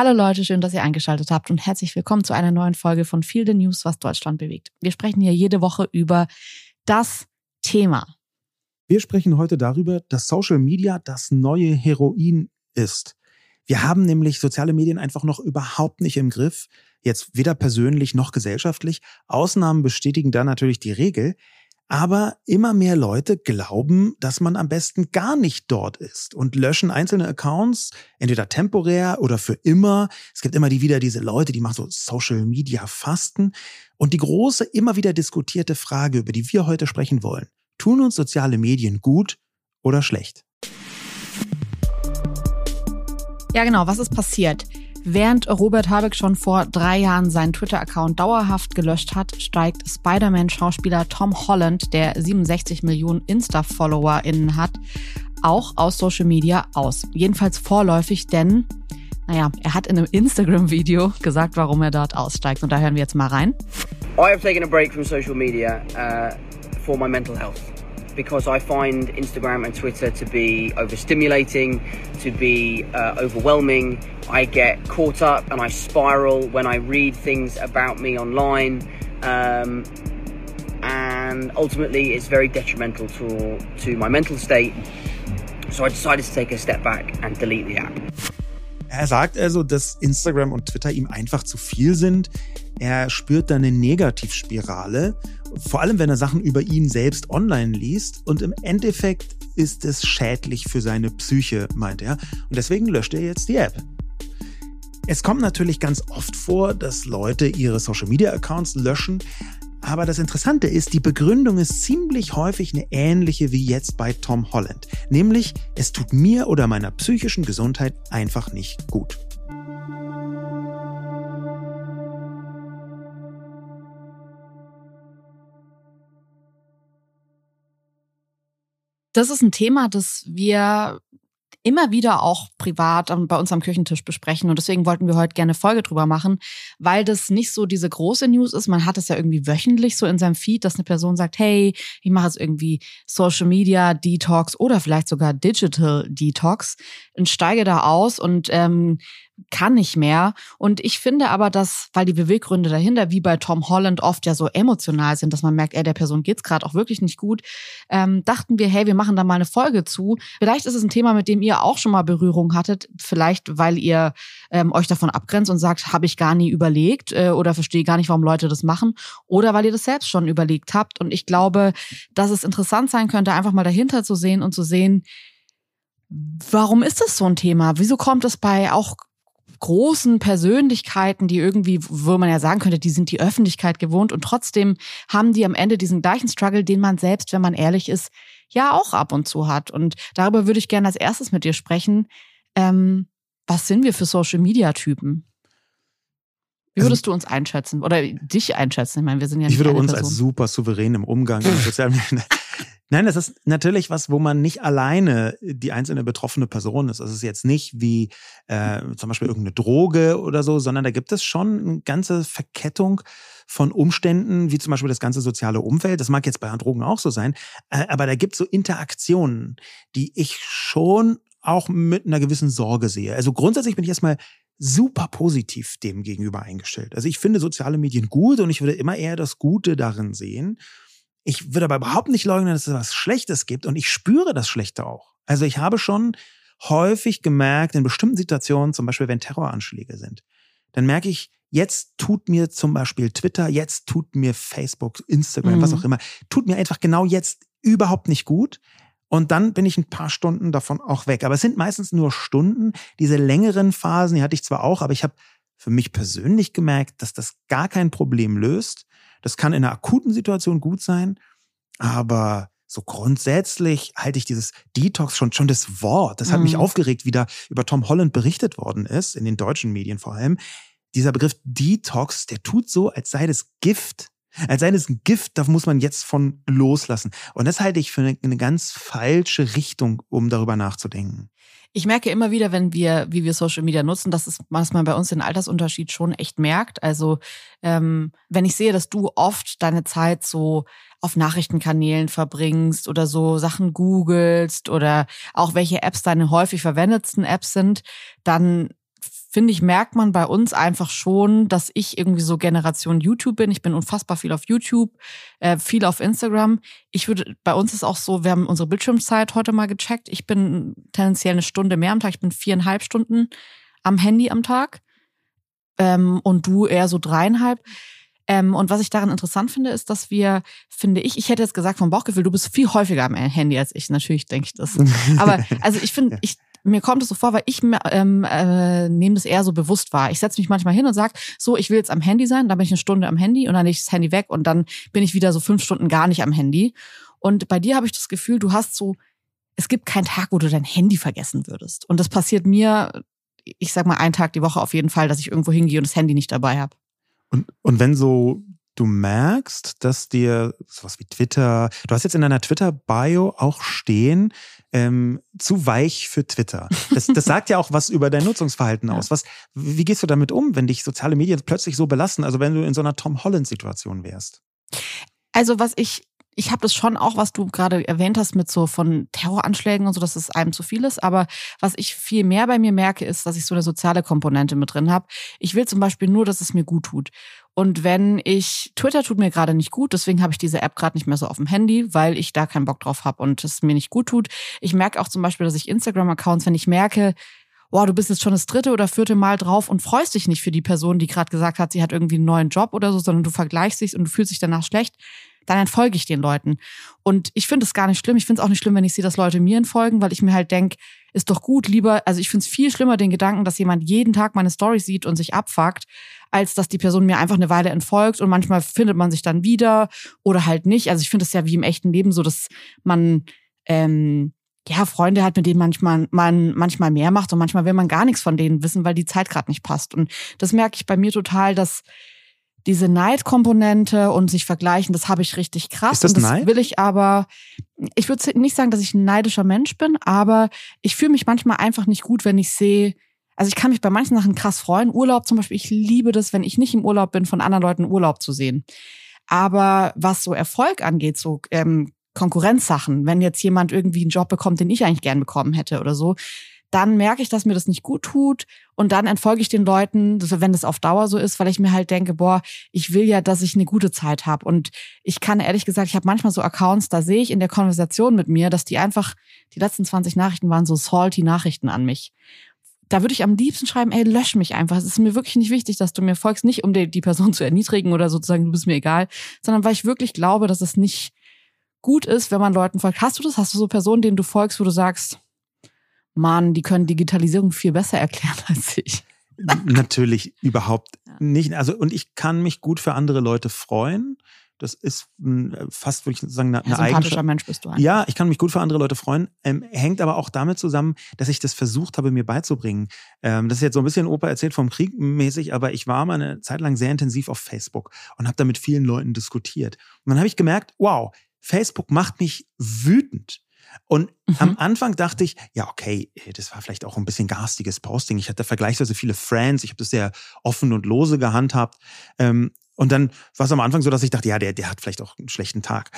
Hallo Leute, schön, dass ihr eingeschaltet habt und herzlich willkommen zu einer neuen Folge von Feel the News, was Deutschland bewegt. Wir sprechen hier jede Woche über das Thema. Wir sprechen heute darüber, dass Social Media das neue Heroin ist. Wir haben nämlich soziale Medien einfach noch überhaupt nicht im Griff, jetzt weder persönlich noch gesellschaftlich. Ausnahmen bestätigen da natürlich die Regel. Aber immer mehr Leute glauben, dass man am besten gar nicht dort ist und löschen einzelne Accounts, entweder temporär oder für immer. Es gibt immer die wieder diese Leute, die machen so Social Media Fasten. Und die große, immer wieder diskutierte Frage, über die wir heute sprechen wollen. Tun uns soziale Medien gut oder schlecht? Ja, genau. Was ist passiert? Während Robert Habeck schon vor drei Jahren seinen Twitter-Account dauerhaft gelöscht hat, steigt Spider-Man-Schauspieler Tom Holland, der 67 Millionen Insta-FollowerInnen hat, auch aus Social Media aus. Jedenfalls vorläufig, denn, naja, er hat in einem Instagram-Video gesagt, warum er dort aussteigt. Und da hören wir jetzt mal rein. I have taken a break from social media uh, for my mental health. Because I find Instagram and Twitter to be overstimulating, to be uh, overwhelming. I get caught up and I spiral when I read things about me online. Um, and ultimately, it's very detrimental to, to my mental state. So I decided to take a step back and delete the app. Er sagt also, dass Instagram und Twitter ihm einfach zu viel sind. Er spürt da eine Negativspirale, vor allem wenn er Sachen über ihn selbst online liest. Und im Endeffekt ist es schädlich für seine Psyche, meint er. Und deswegen löscht er jetzt die App. Es kommt natürlich ganz oft vor, dass Leute ihre Social-Media-Accounts löschen. Aber das Interessante ist, die Begründung ist ziemlich häufig eine ähnliche wie jetzt bei Tom Holland. Nämlich, es tut mir oder meiner psychischen Gesundheit einfach nicht gut. Das ist ein Thema, das wir immer wieder auch privat bei uns am Küchentisch besprechen. Und deswegen wollten wir heute gerne Folge drüber machen, weil das nicht so diese große News ist. Man hat es ja irgendwie wöchentlich so in seinem Feed, dass eine Person sagt, hey, ich mache jetzt irgendwie Social Media Detox oder vielleicht sogar Digital Detox und steige da aus und ähm, kann nicht mehr. Und ich finde aber, dass, weil die Beweggründe dahinter, wie bei Tom Holland, oft ja so emotional sind, dass man merkt, ey, der Person geht's gerade auch wirklich nicht gut, ähm, dachten wir, hey, wir machen da mal eine Folge zu. Vielleicht ist es ein Thema, mit dem ihr auch schon mal Berührung hattet, vielleicht weil ihr ähm, euch davon abgrenzt und sagt, habe ich gar nie überlegt äh, oder verstehe gar nicht, warum Leute das machen, oder weil ihr das selbst schon überlegt habt. Und ich glaube, dass es interessant sein könnte, einfach mal dahinter zu sehen und zu sehen, Warum ist das so ein Thema? Wieso kommt es bei auch großen Persönlichkeiten, die irgendwie, wo man ja sagen könnte, die sind die Öffentlichkeit gewohnt und trotzdem haben die am Ende diesen gleichen Struggle, den man selbst, wenn man ehrlich ist, ja auch ab und zu hat. Und darüber würde ich gerne als erstes mit dir sprechen. Ähm, was sind wir für Social-Media-Typen? Wie würdest also, du uns einschätzen oder dich einschätzen? Ich meine, wir sind ja nicht Ich würde uns Person. als super souverän im Umgang mit sozialen Medien Nein, das ist natürlich was, wo man nicht alleine die einzelne betroffene Person ist. Das ist jetzt nicht wie äh, zum Beispiel irgendeine Droge oder so, sondern da gibt es schon eine ganze Verkettung von Umständen, wie zum Beispiel das ganze soziale Umfeld. Das mag jetzt bei Drogen auch so sein, äh, aber da gibt es so Interaktionen, die ich schon auch mit einer gewissen Sorge sehe. Also grundsätzlich bin ich erstmal super positiv dem gegenüber eingestellt. Also ich finde soziale Medien gut und ich würde immer eher das Gute darin sehen. Ich würde aber überhaupt nicht leugnen, dass es was Schlechtes gibt und ich spüre das Schlechte auch. Also ich habe schon häufig gemerkt, in bestimmten Situationen, zum Beispiel wenn Terroranschläge sind, dann merke ich, jetzt tut mir zum Beispiel Twitter, jetzt tut mir Facebook, Instagram, mhm. was auch immer, tut mir einfach genau jetzt überhaupt nicht gut. Und dann bin ich ein paar Stunden davon auch weg. Aber es sind meistens nur Stunden. Diese längeren Phasen, die hatte ich zwar auch, aber ich habe für mich persönlich gemerkt, dass das gar kein Problem löst. Das kann in einer akuten Situation gut sein, aber so grundsätzlich halte ich dieses Detox schon, schon das Wort. Das hat mhm. mich aufgeregt, wie da über Tom Holland berichtet worden ist, in den deutschen Medien vor allem. Dieser Begriff Detox, der tut so, als sei das Gift. Als sei das ein Gift, da muss man jetzt von loslassen. Und das halte ich für eine, eine ganz falsche Richtung, um darüber nachzudenken. Ich merke immer wieder, wenn wir, wie wir Social Media nutzen, dass, es, dass man bei uns den Altersunterschied schon echt merkt. Also ähm, wenn ich sehe, dass du oft deine Zeit so auf Nachrichtenkanälen verbringst oder so Sachen googelst oder auch welche Apps deine häufig verwendetsten Apps sind, dann finde ich, merkt man bei uns einfach schon, dass ich irgendwie so Generation YouTube bin. Ich bin unfassbar viel auf YouTube, äh, viel auf Instagram. Ich würde, bei uns ist auch so, wir haben unsere Bildschirmzeit heute mal gecheckt. Ich bin tendenziell eine Stunde mehr am Tag. Ich bin viereinhalb Stunden am Handy am Tag. Ähm, und du eher so dreieinhalb. Ähm, und was ich daran interessant finde, ist, dass wir, finde ich, ich hätte jetzt gesagt vom Bauchgefühl, du bist viel häufiger am Handy als ich. Natürlich denke ich das. Aber also ich finde, ich mir kommt es so vor, weil ich ähm, äh, nehme das eher so bewusst wahr. Ich setze mich manchmal hin und sage, so, ich will jetzt am Handy sein, dann bin ich eine Stunde am Handy und dann nehme ich das Handy weg und dann bin ich wieder so fünf Stunden gar nicht am Handy. Und bei dir habe ich das Gefühl, du hast so, es gibt keinen Tag, wo du dein Handy vergessen würdest. Und das passiert mir, ich sag mal, einen Tag die Woche auf jeden Fall, dass ich irgendwo hingehe und das Handy nicht dabei habe. Und, und wenn so du merkst, dass dir sowas wie Twitter, du hast jetzt in deiner Twitter-Bio auch stehen, ähm, zu weich für Twitter. Das, das sagt ja auch was über dein Nutzungsverhalten aus. Was, wie gehst du damit um, wenn dich soziale Medien plötzlich so belassen? Also wenn du in so einer Tom Holland-Situation wärst? Also was ich ich habe das schon auch, was du gerade erwähnt hast, mit so von Terroranschlägen und so, dass es einem zu viel ist. Aber was ich viel mehr bei mir merke, ist, dass ich so eine soziale Komponente mit drin habe. Ich will zum Beispiel nur, dass es mir gut tut. Und wenn ich, Twitter tut mir gerade nicht gut, deswegen habe ich diese App gerade nicht mehr so auf dem Handy, weil ich da keinen Bock drauf habe und es mir nicht gut tut. Ich merke auch zum Beispiel, dass ich Instagram-Accounts, wenn ich merke, wow, du bist jetzt schon das dritte oder vierte Mal drauf und freust dich nicht für die Person, die gerade gesagt hat, sie hat irgendwie einen neuen Job oder so, sondern du vergleichst dich und du fühlst dich danach schlecht, dann entfolge ich den Leuten. Und ich finde es gar nicht schlimm. Ich finde es auch nicht schlimm, wenn ich sehe, dass Leute mir entfolgen, weil ich mir halt denk, ist doch gut, lieber, also ich finde es viel schlimmer, den Gedanken, dass jemand jeden Tag meine Story sieht und sich abfuckt, als dass die Person mir einfach eine Weile entfolgt und manchmal findet man sich dann wieder oder halt nicht. Also ich finde es ja wie im echten Leben so, dass man ähm, ja, Freunde hat, mit denen manchmal, man manchmal mehr macht und manchmal will man gar nichts von denen wissen, weil die Zeit gerade nicht passt. Und das merke ich bei mir total, dass diese Neidkomponente und sich vergleichen, das habe ich richtig krass. Ist das, und das Neid? will ich aber, ich würde nicht sagen, dass ich ein neidischer Mensch bin, aber ich fühle mich manchmal einfach nicht gut, wenn ich sehe, also ich kann mich bei manchen Sachen krass freuen. Urlaub zum Beispiel, ich liebe das, wenn ich nicht im Urlaub bin, von anderen Leuten Urlaub zu sehen. Aber was so Erfolg angeht, so ähm, Konkurrenzsachen, wenn jetzt jemand irgendwie einen Job bekommt, den ich eigentlich gern bekommen hätte oder so, dann merke ich, dass mir das nicht gut tut und dann entfolge ich den Leuten, wenn das auf Dauer so ist, weil ich mir halt denke, boah, ich will ja, dass ich eine gute Zeit habe und ich kann ehrlich gesagt, ich habe manchmal so Accounts, da sehe ich in der Konversation mit mir, dass die einfach die letzten 20 Nachrichten waren so salty Nachrichten an mich. Da würde ich am liebsten schreiben, ey, lösch mich einfach. Es ist mir wirklich nicht wichtig, dass du mir folgst, nicht um die, die Person zu erniedrigen oder sozusagen, du bist mir egal, sondern weil ich wirklich glaube, dass es nicht gut ist, wenn man Leuten folgt. Hast du das? Hast du so Personen, denen du folgst, wo du sagst, Mann, die können Digitalisierung viel besser erklären als ich. Natürlich überhaupt nicht. Also, und ich kann mich gut für andere Leute freuen. Das ist mh, fast, würde ich sagen, eine, Ja, eine sympathischer Eigenschaft. Mensch bist du. einfach. Ja, ich kann mich gut für andere Leute freuen. Ähm, hängt aber auch damit zusammen, dass ich das versucht habe, mir beizubringen. Ähm, das ist jetzt so ein bisschen Opa erzählt vom Krieg mäßig, aber ich war mal eine Zeit lang sehr intensiv auf Facebook und habe da mit vielen Leuten diskutiert. Und dann habe ich gemerkt, wow, Facebook macht mich wütend. Und Mhm. am Anfang dachte ich, ja, okay, äh, das war vielleicht auch ein bisschen garstiges Posting. Ich hatte vergleichsweise viele Friends, ich habe das sehr offen und lose gehandhabt. Ähm, und dann war es am Anfang so, dass ich dachte, ja, der, der hat vielleicht auch einen schlechten Tag.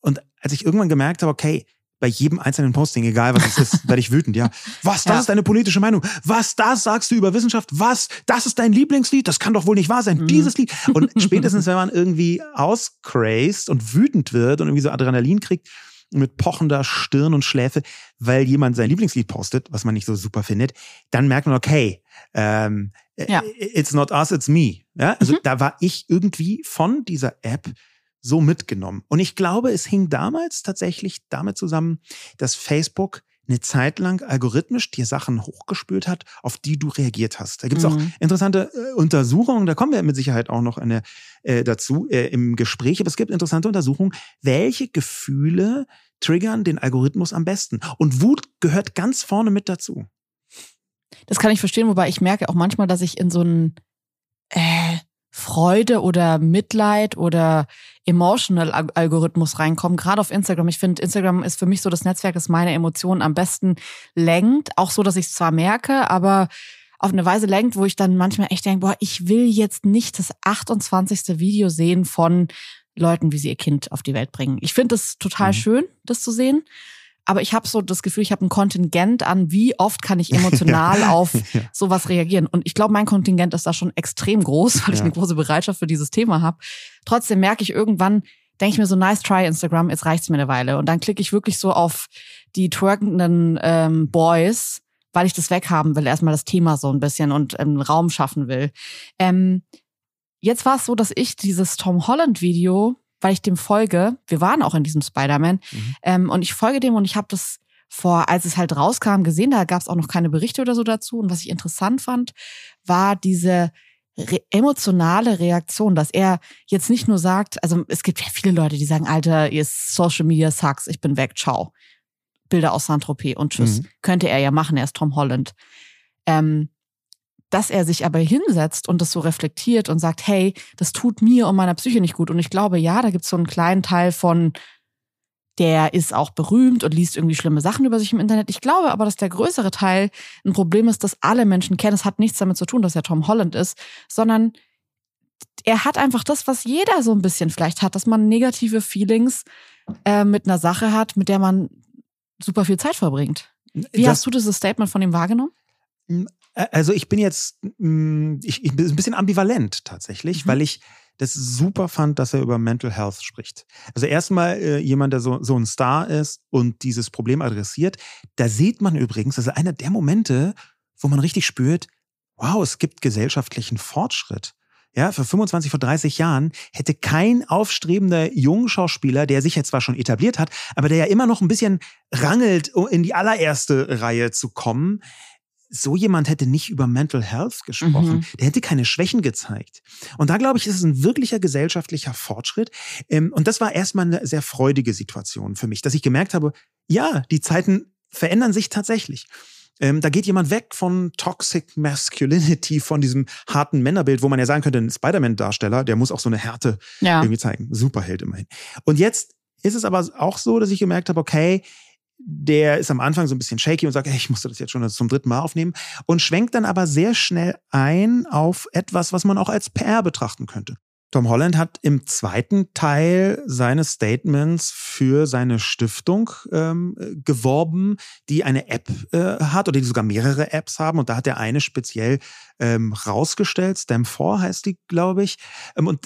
Und als ich irgendwann gemerkt habe, okay, bei jedem einzelnen Posting, egal was es ist, werde ich wütend, ja. Was, das Ja. ist deine politische Meinung? Was, das sagst du über Wissenschaft? Was, das ist dein Lieblingslied? Das kann doch wohl nicht wahr sein. Mhm. Dieses Lied. Und spätestens, wenn man irgendwie auscrazed und wütend wird und irgendwie so Adrenalin kriegt, mit pochender Stirn und Schläfe, weil jemand sein Lieblingslied postet, was man nicht so super findet, dann merkt man, okay, ähm, Ja. it's not us, it's me. Ja? Also Mhm. da war ich irgendwie von dieser App so mitgenommen. Und ich glaube, es hing damals tatsächlich damit zusammen, dass Facebook eine Zeit lang algorithmisch dir Sachen hochgespült hat, auf die du reagiert hast. Da gibt es auch Mhm. interessante äh, Untersuchungen, da kommen wir mit Sicherheit auch noch eine, äh, dazu äh, im Gespräch, aber es gibt interessante Untersuchungen, welche Gefühle triggern den Algorithmus am besten. Und Wut gehört ganz vorne mit dazu. Das kann ich verstehen, wobei ich merke auch manchmal, dass ich in so einen äh, Freude oder Mitleid oder emotional Al- Algorithmus reinkomme, gerade auf Instagram. Ich finde, Instagram ist für mich so das Netzwerk, das meine Emotionen am besten lenkt. Auch so, dass ich es zwar merke, aber auf eine Weise lenkt, wo ich dann manchmal echt denke, boah, ich will jetzt nicht das 28. Video sehen von Leuten, wie sie ihr Kind auf die Welt bringen. Ich finde es total Mhm. schön, das zu sehen. Aber ich habe so das Gefühl, ich habe ein Kontingent an, wie oft kann ich emotional ja. auf ja. sowas reagieren. Und ich glaube, mein Kontingent ist da schon extrem groß, weil ja. ich eine große Bereitschaft für dieses Thema habe. Trotzdem merke ich irgendwann, denke ich mir so, nice try Instagram, jetzt reicht's mir eine Weile. Und dann klicke ich wirklich so auf die twerkenden ähm, Boys, weil ich das weghaben will, erstmal das Thema so ein bisschen und ähm, Raum schaffen will. Ähm, jetzt war es so, dass ich dieses Tom Holland Video weil ich dem folge. Wir waren auch in diesem Spider-Man. Mhm. Ähm, und ich folge dem und ich habe das vor, als es halt rauskam, gesehen. Da gab es auch noch keine Berichte oder so dazu. Und was ich interessant fand, war diese re emotionale Reaktion, dass er jetzt nicht nur sagt, also es gibt ja viele Leute, die sagen, Alter, ihr Social Media sucks, ich bin weg, ciao. Bilder aus Saint-Tropez und tschüss. Mhm. Könnte er ja machen, er ist Tom Holland. Ähm, dass er sich aber hinsetzt und das so reflektiert und sagt, hey, das tut mir und meiner Psyche nicht gut. Und ich glaube, ja, da gibt es so einen kleinen Teil von, der ist auch berühmt und liest irgendwie schlimme Sachen über sich im Internet. Ich glaube aber, dass der größere Teil ein Problem ist, das alle Menschen kennen. Es hat nichts damit zu tun, dass er Tom Holland ist, sondern er hat einfach das, was jeder so ein bisschen vielleicht hat, dass man negative Feelings äh, mit einer Sache hat, mit der man super viel Zeit verbringt. Wie das, hast du dieses Statement von ihm wahrgenommen? Also ich bin jetzt, mm, ich, ich bin ein bisschen ambivalent tatsächlich, mhm. weil ich das super fand, dass er über Mental Health spricht. Also erstmal äh, jemand, der so, so ein Star ist und dieses Problem adressiert. Da sieht man übrigens, das ist einer der Momente, wo man richtig spürt, wow, es gibt gesellschaftlichen Fortschritt. Ja, für 25, vor 30 Jahren hätte kein aufstrebender Jungschauspieler, der sich jetzt zwar schon etabliert hat, aber der ja immer noch ein bisschen rangelt, um in die allererste Reihe zu kommen, so jemand hätte nicht über Mental Health gesprochen. Mhm. Der hätte keine Schwächen gezeigt. Und da glaube ich, ist es ein wirklicher gesellschaftlicher Fortschritt. Ähm, und das war erstmal eine sehr freudige Situation für mich, dass ich gemerkt habe, ja, die Zeiten verändern sich tatsächlich. Ähm, da geht jemand weg von Toxic Masculinity, von diesem harten Männerbild, wo man ja sagen könnte, ein Spider-Man-Darsteller, der muss auch so eine Härte ja. irgendwie zeigen. Superheld immerhin. Und jetzt ist es aber auch so, dass ich gemerkt habe, okay, der ist am Anfang so ein bisschen shaky und sagt, hey, ich musste das jetzt schon zum dritten Mal aufnehmen und schwenkt dann aber sehr schnell ein auf etwas, was man auch als PR betrachten könnte. Tom Holland hat im zweiten Teil seines Statements für seine Stiftung ähm, geworben, die eine App äh, hat oder die sogar mehrere Apps haben. Und da hat er eine speziell ähm, rausgestellt. Stem4 heißt die, glaube ich. Ähm, und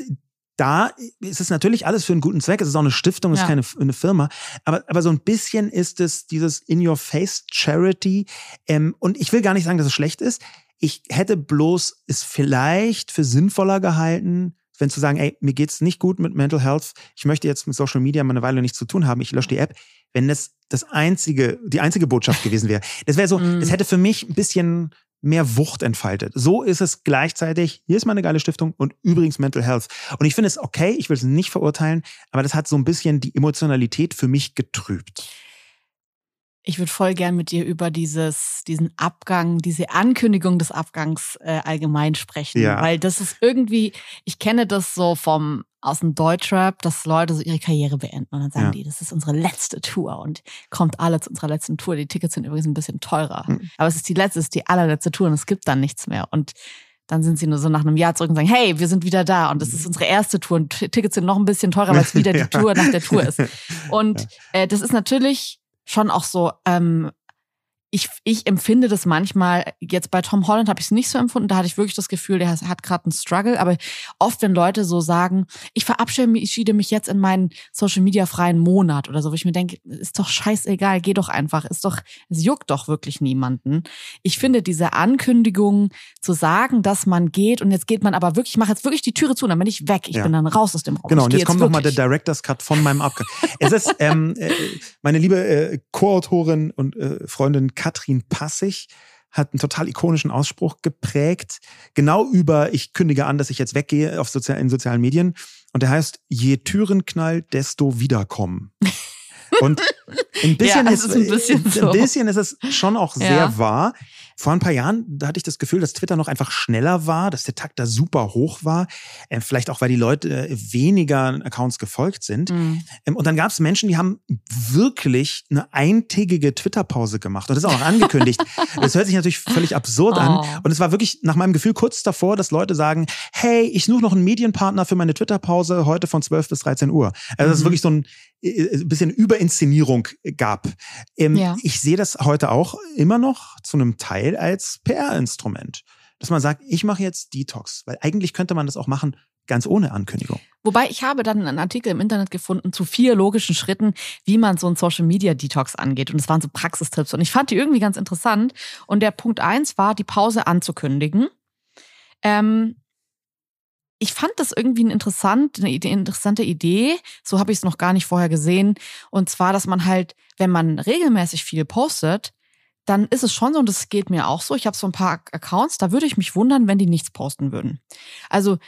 da ist es natürlich alles für einen guten Zweck. Es ist auch eine Stiftung, es ja. ist keine eine Firma. Aber, aber so ein bisschen ist es dieses In-Your-Face-Charity. Ähm, und ich will gar nicht sagen, dass es schlecht ist. Ich hätte bloß es vielleicht für sinnvoller gehalten, wenn zu sagen, ey, mir geht's nicht gut mit Mental Health, ich möchte jetzt mit Social Media mal eine Weile nichts zu tun haben, ich lösche die App, wenn das das einzige, die einzige Botschaft gewesen wäre. Das wäre so, das hätte für mich ein bisschen mehr Wucht entfaltet. So ist es gleichzeitig, hier ist meine geile Stiftung und übrigens Mental Health. Und ich finde es okay, ich will es nicht verurteilen, aber das hat so ein bisschen die Emotionalität für mich getrübt. Ich würde voll gern mit dir über dieses, diesen Abgang, diese Ankündigung des Abgangs äh, allgemein sprechen. Ja. Weil das ist irgendwie, ich kenne das so vom aus dem Deutschrap, dass Leute so ihre Karriere beenden und dann sagen ja. die, das ist unsere letzte Tour und kommt alle zu unserer letzten Tour. Die Tickets sind übrigens ein bisschen teurer. Mhm. Aber es ist die letzte, es ist die allerletzte Tour und es gibt dann nichts mehr. Und dann sind sie nur so nach einem Jahr zurück und sagen, hey, wir sind wieder da und das ist unsere erste Tour und Tickets sind noch ein bisschen teurer, weil es wieder die ja. Tour nach der Tour ist. Und äh, das ist natürlich schon auch so ähm, ich, ich empfinde das manchmal, jetzt bei Tom Holland habe ich es nicht so empfunden, da hatte ich wirklich das Gefühl, der hat gerade einen Struggle, aber oft, wenn Leute so sagen, ich verabschiede mich jetzt in meinen Social Media freien Monat oder so, wo ich mir denke, ist doch scheißegal, geh doch einfach, ist doch, es juckt doch wirklich niemanden. Ich finde diese Ankündigung zu sagen, dass man geht und jetzt geht man aber wirklich, ich mache jetzt wirklich die Türe zu und dann bin ich weg, ich ja. bin dann raus aus dem Raum. Genau, und jetzt, jetzt kommt nochmal der Director's Cut von meinem Abgang. es ist, ähm, äh, meine liebe äh, Co-Autorin und äh, Freundin Katrin Passig hat einen total ikonischen Ausspruch geprägt, genau über, ich kündige an, dass ich jetzt weggehe auf sozial, in sozialen Medien. Und der heißt, je Türen knallt, desto wiederkommen. Und ein bisschen, ja, ist, ist, ein bisschen, ein so. bisschen ist es schon auch sehr ja. wahr. Vor ein paar Jahren, da hatte ich das Gefühl, dass Twitter noch einfach schneller war, dass der Takt da super hoch war. Äh, vielleicht auch, weil die Leute äh, weniger Accounts gefolgt sind. Mhm. Ähm, und dann gab es Menschen, die haben wirklich eine eintägige Twitter-Pause gemacht. Und das ist auch noch angekündigt. das hört sich natürlich völlig absurd oh. an. Und es war wirklich nach meinem Gefühl kurz davor, dass Leute sagen, hey, ich suche noch einen Medienpartner für meine Twitter-Pause heute von 12 bis 13 Uhr. Also das ist mhm. wirklich so ein äh, bisschen Überinszenierung gab. Ähm, Ja. Ich sehe das heute auch immer noch zu einem Teil als PR-Instrument. Dass man sagt, ich mache jetzt Detox, weil eigentlich könnte man das auch machen, ganz ohne Ankündigung. Wobei ich habe dann einen Artikel im Internet gefunden zu vier logischen Schritten, wie man so einen Social Media Detox angeht. Und es waren so Praxistipps. Und ich fand die irgendwie ganz interessant. Und der Punkt eins war, die Pause anzukündigen. Ähm, ich fand das irgendwie ein interessant, eine interessante Idee. So habe ich es noch gar nicht vorher gesehen. Und zwar, dass man halt, wenn man regelmäßig viel postet, dann ist es schon so, und das geht mir auch so. Ich habe so ein paar Accounts, da würde ich mich wundern, wenn die nichts posten würden. Also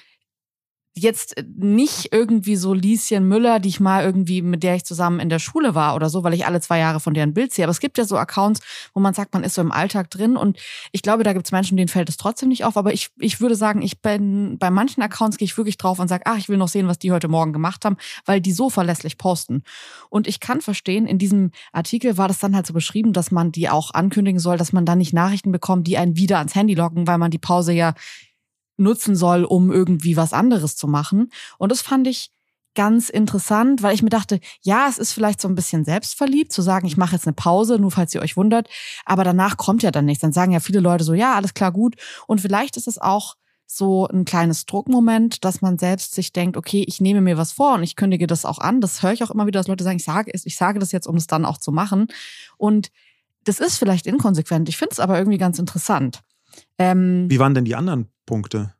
jetzt nicht irgendwie so Lieschen Müller, die ich mal irgendwie, mit der ich zusammen in der Schule war oder so, weil ich alle zwei Jahre von deren Bild sehe. Aber es gibt ja so Accounts, wo man sagt, man ist so im Alltag drin und ich glaube, da gibt es Menschen, denen fällt es trotzdem nicht auf. Aber ich, ich würde sagen, ich bin bei manchen Accounts gehe ich wirklich drauf und sage, ach, ich will noch sehen, was die heute Morgen gemacht haben, weil die so verlässlich posten. Und ich kann verstehen, in diesem Artikel war das dann halt so beschrieben, dass man die auch ankündigen soll, dass man dann nicht Nachrichten bekommt, die einen wieder ans Handy locken, weil man die Pause ja nutzen soll, um irgendwie was anderes zu machen. Und das fand ich ganz interessant, weil ich mir dachte, ja, es ist vielleicht so ein bisschen selbstverliebt, zu sagen, ich mache jetzt eine Pause, nur falls ihr euch wundert, aber danach kommt ja dann nichts. Dann sagen ja viele Leute so, ja, alles klar, gut. Und vielleicht ist es auch so ein kleines Druckmoment, dass man selbst sich denkt, okay, ich nehme mir was vor und ich kündige das auch an. Das höre ich auch immer wieder, dass Leute sagen, ich sage, es- ich sage das jetzt, um es dann auch zu machen. Und das ist vielleicht inkonsequent. Ich finde es aber irgendwie ganz interessant. Ähm, Wie waren denn die anderen Punkte?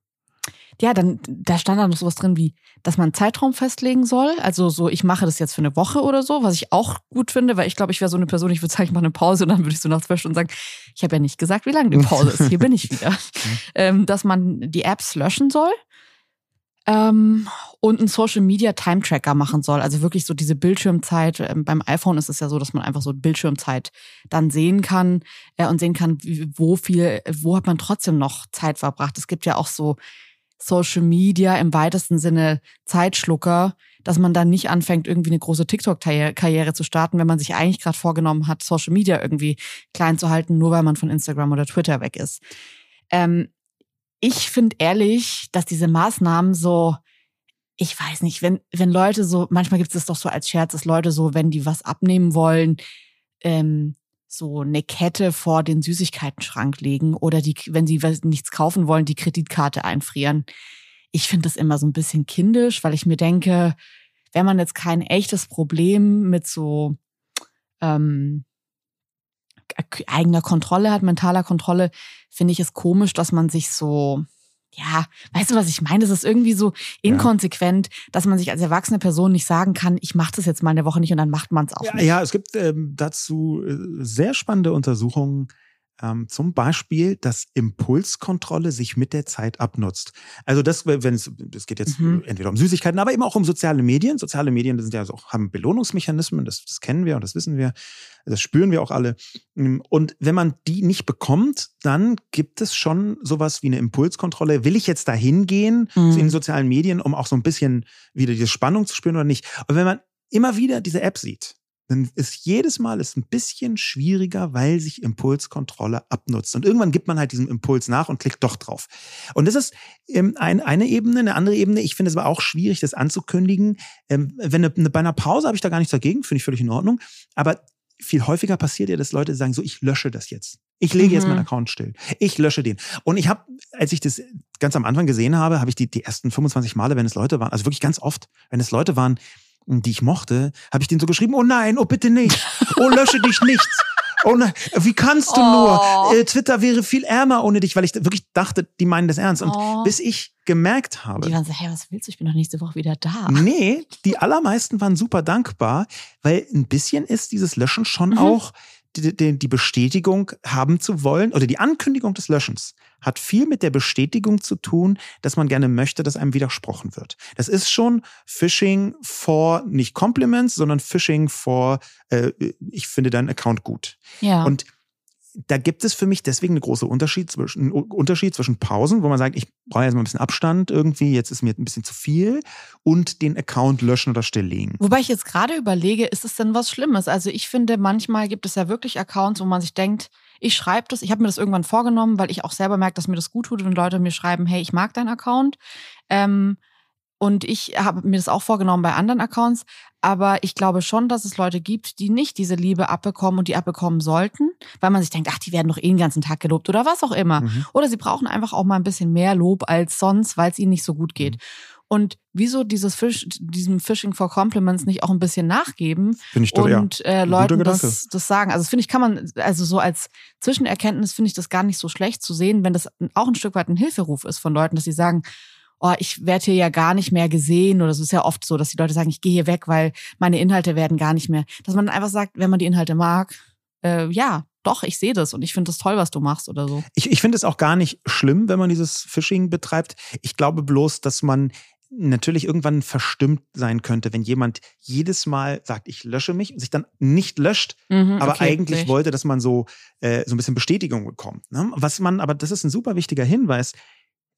ja, dann, da stand da noch sowas drin wie, dass man einen Zeitraum festlegen soll. Also so, ich mache das jetzt für eine Woche oder so, was ich auch gut finde, weil ich glaube, ich wäre so eine Person, ich würde sagen, ich mache eine Pause und dann würde ich so nach zwei Stunden sagen, ich habe ja nicht gesagt, wie lange die Pause ist. Hier bin ich wieder. ähm, dass man die Apps löschen soll. Ähm, und einen Social Media Time Tracker machen soll. Also wirklich so diese Bildschirmzeit. Ähm, beim iPhone ist es ja so, dass man einfach so Bildschirmzeit dann sehen kann äh, und sehen kann, wo viel, wo hat man trotzdem noch Zeit verbracht. Es gibt ja auch so Social Media im weitesten Sinne Zeitschlucker, dass man dann nicht anfängt, irgendwie eine große TikTok-Karriere zu starten, wenn man sich eigentlich gerade vorgenommen hat, Social Media irgendwie klein zu halten, nur weil man von Instagram oder Twitter weg ist. Ähm, ich finde ehrlich, dass diese Maßnahmen so, ich weiß nicht, wenn, wenn Leute so, manchmal gibt es doch so als Scherz, dass Leute so, wenn die was abnehmen wollen, ähm, so eine Kette vor den Süßigkeiten-Schrank legen oder die, wenn sie nichts kaufen wollen, die Kreditkarte einfrieren. Ich finde das immer so ein bisschen kindisch, weil ich mir denke, wenn man jetzt kein echtes Problem mit so ähm, eigener Kontrolle hat, mentaler Kontrolle, finde ich es komisch, dass man sich so, ja, weißt du, was ich meine? Das ist irgendwie so inkonsequent, dass man sich als erwachsene Person nicht sagen kann, ich mache das jetzt mal eine Woche nicht und dann macht man es auch Ja, nicht. ja, es gibt ähm, dazu äh, sehr spannende Untersuchungen. Ähm, zum Beispiel, dass Impulskontrolle sich mit der Zeit abnutzt. Also das, wenn es, es geht jetzt Mhm. entweder um Süßigkeiten, aber eben auch um soziale Medien. Soziale Medien sind ja auch, haben Belohnungsmechanismen, das, das kennen wir und das wissen wir, das spüren wir auch alle. Mm, Und wenn man die nicht bekommt, dann gibt es schon sowas wie eine Impulskontrolle. Will ich jetzt da hingehen Mhm. in den sozialen Medien, um auch so ein bisschen wieder diese Spannung zu spüren oder nicht? Aber wenn man immer wieder diese App sieht, dann ist jedes Mal ist ein bisschen schwieriger, weil sich Impulskontrolle abnutzt. Und irgendwann gibt man halt diesem Impuls nach und klickt doch drauf. Und das ist ähm, ein, eine Ebene, eine andere Ebene. Ich finde es aber auch schwierig, das anzukündigen. Ähm, wenn eine, bei einer Pause habe ich da gar nichts dagegen, finde ich völlig in Ordnung. Aber viel häufiger passiert ja, dass Leute sagen, so, ich lösche das jetzt. Ich lege jetzt Mhm. meinen Account still. Ich lösche den. Und ich habe, als ich das ganz am Anfang gesehen habe, habe ich die, die ersten 25 Male, wenn es Leute waren, also wirklich ganz oft, wenn es Leute waren, die ich mochte, habe ich denen so geschrieben, oh nein, oh bitte nicht, oh lösche dich nicht. Oh nein, wie kannst du Oh. nur? Äh, Twitter wäre viel ärmer ohne dich, weil ich wirklich dachte, die meinen das ernst. Und Oh. bis ich gemerkt habe, die waren so, hey, was willst du? Ich bin doch nächste Woche wieder da. Nee, die allermeisten waren super dankbar, weil ein bisschen ist dieses Löschen schon Mhm. auch die, die, Bestätigung haben zu wollen oder die Ankündigung des Löschens hat viel mit der Bestätigung zu tun, dass man gerne möchte, dass einem widersprochen wird. Das ist schon Phishing for nicht Compliments, sondern Phishing for äh, ich finde deinen Account gut. Ja. Und da gibt es für mich deswegen einen großen Unterschied zwischen, Unterschied zwischen Pausen, wo man sagt, ich brauche jetzt mal ein bisschen Abstand irgendwie, jetzt ist mir ein bisschen zu viel und den Account löschen oder stilllegen. Wobei ich jetzt gerade überlege, ist es denn was Schlimmes? Also ich finde, manchmal gibt es ja wirklich Accounts, wo man sich denkt, ich schreibe das, ich habe mir das irgendwann vorgenommen, weil ich auch selber merke, dass mir das gut tut, wenn Leute mir schreiben, hey, ich mag deinen Account. Ähm, Und ich habe mir das auch vorgenommen bei anderen Accounts. Aber ich glaube schon, dass es Leute gibt, die nicht diese Liebe abbekommen und die abbekommen sollten, weil man sich denkt, ach, die werden doch eh den ganzen Tag gelobt oder was auch immer. Mhm. Oder sie brauchen einfach auch mal ein bisschen mehr Lob als sonst, weil es ihnen nicht so gut geht. Mhm. Und wieso dieses Fisch, diesem Fishing for Compliments nicht auch ein bisschen nachgeben Finde ich doch, und äh, Leuten das, das sagen. Also das finde ich, kann man, also so als Zwischenerkenntnis finde ich das gar nicht so schlecht zu sehen, wenn das auch ein Stück weit ein Hilferuf ist von Leuten, dass sie sagen, oh, ich werde hier ja gar nicht mehr gesehen oder es ist ja oft so, dass die Leute sagen, ich gehe hier weg, weil meine Inhalte werden gar nicht mehr. Dass man einfach sagt, wenn man die Inhalte mag, äh, ja, doch, ich sehe das und ich finde das toll, was du machst oder so. Ich, ich finde es auch gar nicht schlimm, wenn man dieses Phishing betreibt. Ich glaube bloß, dass man natürlich irgendwann verstimmt sein könnte, wenn jemand jedes Mal sagt, ich lösche mich und sich dann nicht löscht, mhm, aber okay, eigentlich nicht. wollte, dass man so, äh, so ein bisschen Bestätigung bekommt. Ne? Was man, aber das ist ein super wichtiger Hinweis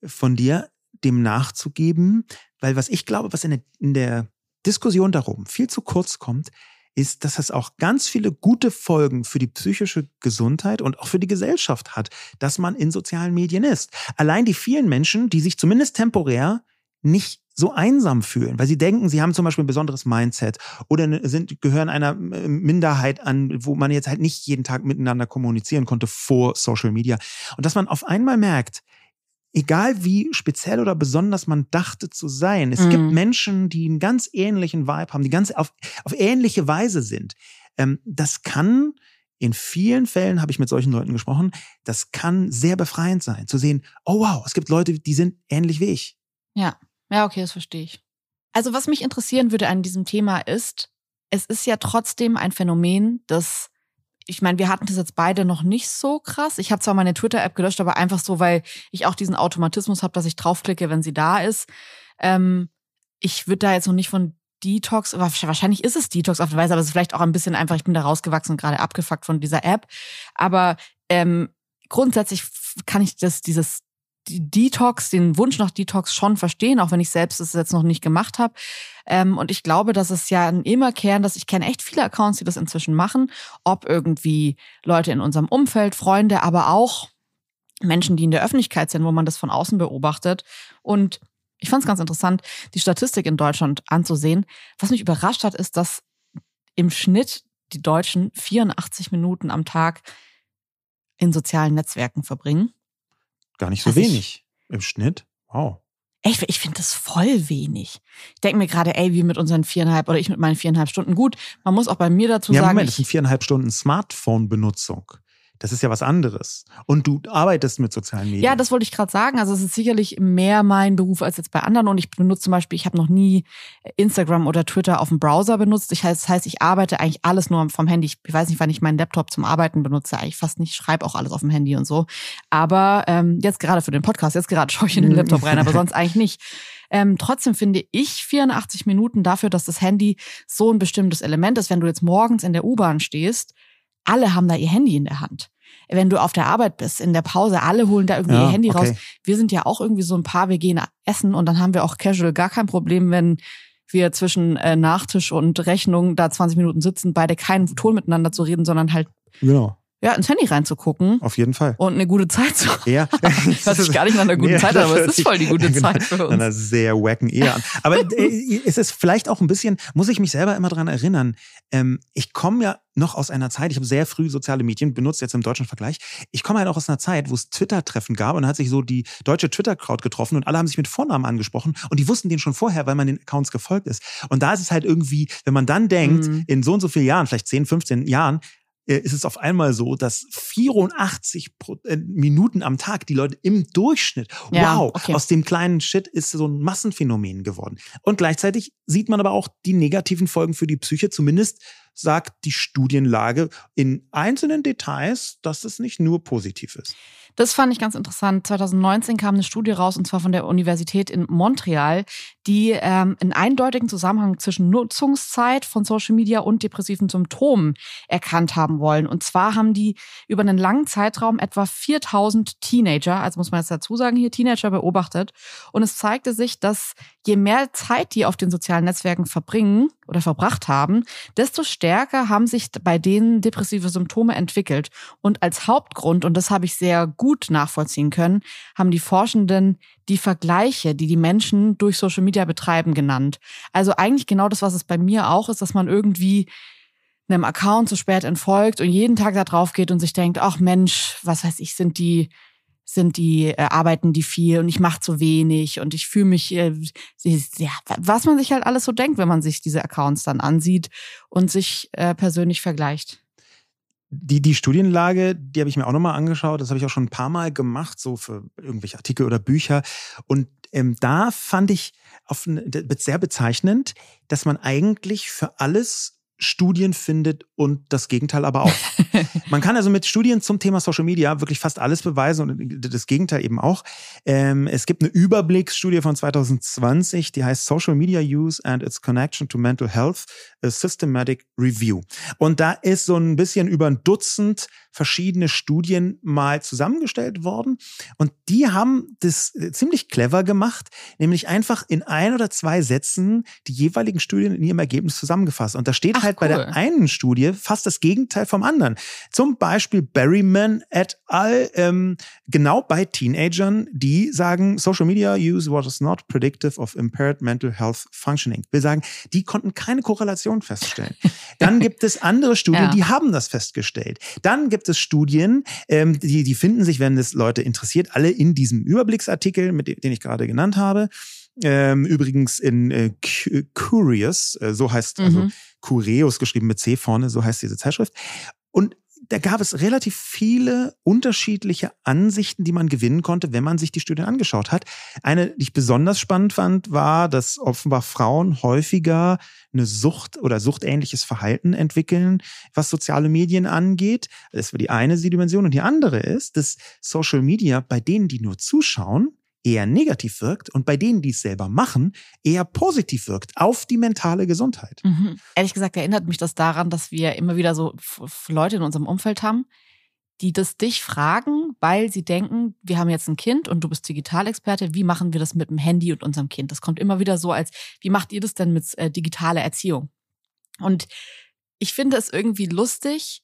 von dir, dem nachzugeben, weil was ich glaube, was in der, in der Diskussion darum viel zu kurz kommt, ist, dass es auch ganz viele gute Folgen für die psychische Gesundheit und auch für die Gesellschaft hat, dass man in sozialen Medien ist. Allein die vielen Menschen, die sich zumindest temporär nicht so einsam fühlen, weil sie denken, sie haben zum Beispiel ein besonderes Mindset oder ne, sind, gehören einer äh, Minderheit an, wo man jetzt halt nicht jeden Tag miteinander kommunizieren konnte vor Social Media. Und dass man auf einmal merkt, egal wie speziell oder besonders man dachte zu sein, es mhm. gibt Menschen, die einen ganz ähnlichen Vibe haben, die ganz auf, auf ähnliche Weise sind. Ähm, das kann in vielen Fällen habe ich mit solchen Leuten gesprochen, das kann sehr befreiend sein, zu sehen, oh wow, es gibt Leute, die sind ähnlich wie ich. Ja, ja, okay, das verstehe ich. Also was mich interessieren würde an diesem Thema ist, es ist ja trotzdem ein Phänomen, das ich meine, wir hatten das jetzt beide noch nicht so krass. Ich habe zwar meine Twitter-App gelöscht, aber einfach so, weil ich auch diesen Automatismus habe, dass ich draufklicke, wenn sie da ist. Ähm, ich würde da jetzt noch nicht von Detox, wahrscheinlich ist es Detox auf der Weise, aber es ist vielleicht auch ein bisschen einfach, ich bin da rausgewachsen und gerade abgefuckt von dieser App. Aber ähm, grundsätzlich kann ich das, dieses Detox, den Wunsch nach Detox schon verstehen, auch wenn ich selbst es jetzt noch nicht gemacht habe. Ähm, und ich glaube, dass es ja ein Immerkehren, dass ich kenne echt viele Accounts, die das inzwischen machen, ob irgendwie Leute in unserem Umfeld, Freunde, aber auch Menschen, die in der Öffentlichkeit sind, wo man das von außen beobachtet. Und ich fand es ganz interessant, die Statistik in Deutschland anzusehen. Was mich überrascht hat, ist, dass im Schnitt die Deutschen 84 Minuten am Tag in sozialen Netzwerken verbringen. Gar nicht so also wenig im Schnitt. Wow. Echt, ich finde das voll wenig. Ich denke mir gerade, ey, wir mit unseren viereinhalb oder ich mit meinen viereinhalb Stunden. Gut, man muss auch bei mir dazu ja, sagen. Moment, das sind viereinhalb Stunden Smartphone-Benutzung. Das ist ja was anderes. Und du arbeitest mit sozialen Medien. Ja, das wollte ich gerade sagen. Also es ist sicherlich mehr mein Beruf als jetzt bei anderen. Und ich benutze zum Beispiel, ich habe noch nie Instagram oder Twitter auf dem Browser benutzt. Ich, das heißt, ich arbeite eigentlich alles nur vom Handy. Ich, weiß nicht, wann ich meinen Laptop zum Arbeiten benutze. Eigentlich fast nicht. Ich schreibe auch alles auf dem Handy und so. Aber ähm, jetzt gerade für den Podcast, jetzt gerade schaue ich in den Laptop rein, aber sonst eigentlich nicht. Ähm, trotzdem finde ich 84 Minuten dafür, dass das Handy so ein bestimmtes Element ist. Wenn du jetzt morgens in der U-Bahn stehst, alle haben da ihr Handy in der Hand wenn du auf der Arbeit bist, in der Pause, alle holen da irgendwie ja, ihr Handy okay. raus. Wir sind ja auch irgendwie so ein paar, wir gehen essen und dann haben wir auch casual gar kein Problem, wenn wir zwischen äh, Nachtisch und Rechnung da 20 Minuten sitzen, beide keinen Ton miteinander zu reden, sondern halt genau ja, ins Handy reinzugucken. Auf jeden Fall. Und eine gute Zeit zu haben. Ja. Hört sich gar nicht nach einer guten nee, Zeit aber es ist voll die gute genau, Zeit für uns. Einer sehr wacken Ehe an. Aber äh, es ist vielleicht auch ein bisschen, muss ich mich selber immer dran erinnern, ähm, ich komme ja noch aus einer Zeit, ich habe sehr früh soziale Medien benutzt, jetzt im deutschen Vergleich. Ich komme halt auch aus einer Zeit, wo es Twitter-Treffen gab und da hat sich so die deutsche Twitter-Crowd getroffen und alle haben sich mit Vornamen angesprochen und die wussten den schon vorher, weil man den Accounts gefolgt ist. Und da ist es halt irgendwie, wenn man dann denkt, mhm. in so und so vielen Jahren, vielleicht 10, 15 Jahren, ist es auf einmal so, dass 84 äh, Minuten am Tag die Leute im Durchschnitt, ja, wow, okay. aus dem kleinen Shit ist so ein Massenphänomen geworden. Und gleichzeitig sieht man aber auch die negativen Folgen für die Psyche, zumindest sagt die Studienlage in einzelnen Details, dass es nicht nur positiv ist. Das fand ich ganz interessant. 2019 kam eine Studie raus, und zwar von der Universität in Montreal, die ähm, einen eindeutigen Zusammenhang zwischen Nutzungszeit von Social Media und depressiven Symptomen erkannt haben wollen. Und zwar haben die über einen langen Zeitraum etwa 4000 Teenager, also muss man jetzt dazu sagen, hier Teenager beobachtet. Und es zeigte sich, dass je mehr Zeit die auf den sozialen Netzwerken verbringen oder verbracht haben, desto stärker haben sich bei denen depressive Symptome entwickelt. Und als Hauptgrund, und das habe ich sehr gut nachvollziehen können, haben die Forschenden die Vergleiche, die die Menschen durch Social Media betreiben, genannt. Also eigentlich genau das, was es bei mir auch ist, dass man irgendwie einem Account zu spät entfolgt und jeden Tag da drauf geht und sich denkt, ach Mensch, was weiß ich, sind die sind die äh, arbeiten die viel und ich mache zu wenig und ich fühle mich äh, ja was man sich halt alles so denkt, wenn man sich diese Accounts dann ansieht und sich äh, persönlich vergleicht. Die, die Studienlage, die habe ich mir auch nochmal angeschaut. Das habe ich auch schon ein paar Mal gemacht, so für irgendwelche Artikel oder Bücher. Und ähm, da fand ich auf, sehr bezeichnend, dass man eigentlich für alles Studien findet und das Gegenteil aber auch. Man kann also mit Studien zum Thema Social Media wirklich fast alles beweisen und das Gegenteil eben auch. Ähm, es gibt eine Überblicksstudie von 2020, die heißt Social Media Use and its Connection to Mental Health, a Systematic Review. Und da ist so ein bisschen über ein Dutzend verschiedene Studien mal zusammengestellt worden. Und die haben das ziemlich clever gemacht, nämlich einfach in ein oder zwei Sätzen die jeweiligen Studien in ihrem Ergebnis zusammengefasst. Und da steht Ach, halt cool. bei der einen Studie fast das Gegenteil vom anderen. Zum Beispiel Berryman et al. Ähm, genau bei Teenagern, die sagen, Social Media use was not predictive of impaired mental health functioning. Wir sagen, die konnten keine Korrelation feststellen. Dann gibt es andere Studien, ja. die haben das festgestellt. Dann gibt es Studien, ähm, die, die finden sich, wenn es Leute interessiert, alle in diesem Überblicksartikel, mit dem, den ich gerade genannt habe. Ähm, übrigens in äh, Curious, äh, so heißt, also mhm. also Cureus geschrieben mit C vorne, so heißt diese Zeitschrift. Und da gab es relativ viele unterschiedliche Ansichten, die man gewinnen konnte, wenn man sich die Studien angeschaut hat. Eine, die ich besonders spannend fand, war, dass offenbar Frauen häufiger eine Sucht oder suchtähnliches Verhalten entwickeln, was soziale Medien angeht. Das war die eine Dimension. Und die andere ist, dass Social Media bei denen, die nur zuschauen, eher negativ wirkt und bei denen, die es selber machen, eher positiv wirkt auf die mentale Gesundheit. Mhm. Ehrlich gesagt erinnert mich das daran, dass wir immer wieder so Leute in unserem Umfeld haben, die das dich fragen, weil sie denken, wir haben jetzt ein Kind und du bist Digitalexperte, wie machen wir das mit dem Handy und unserem Kind? Das kommt immer wieder so als, wie macht ihr das denn mit äh, digitaler Erziehung? Und ich finde es irgendwie lustig,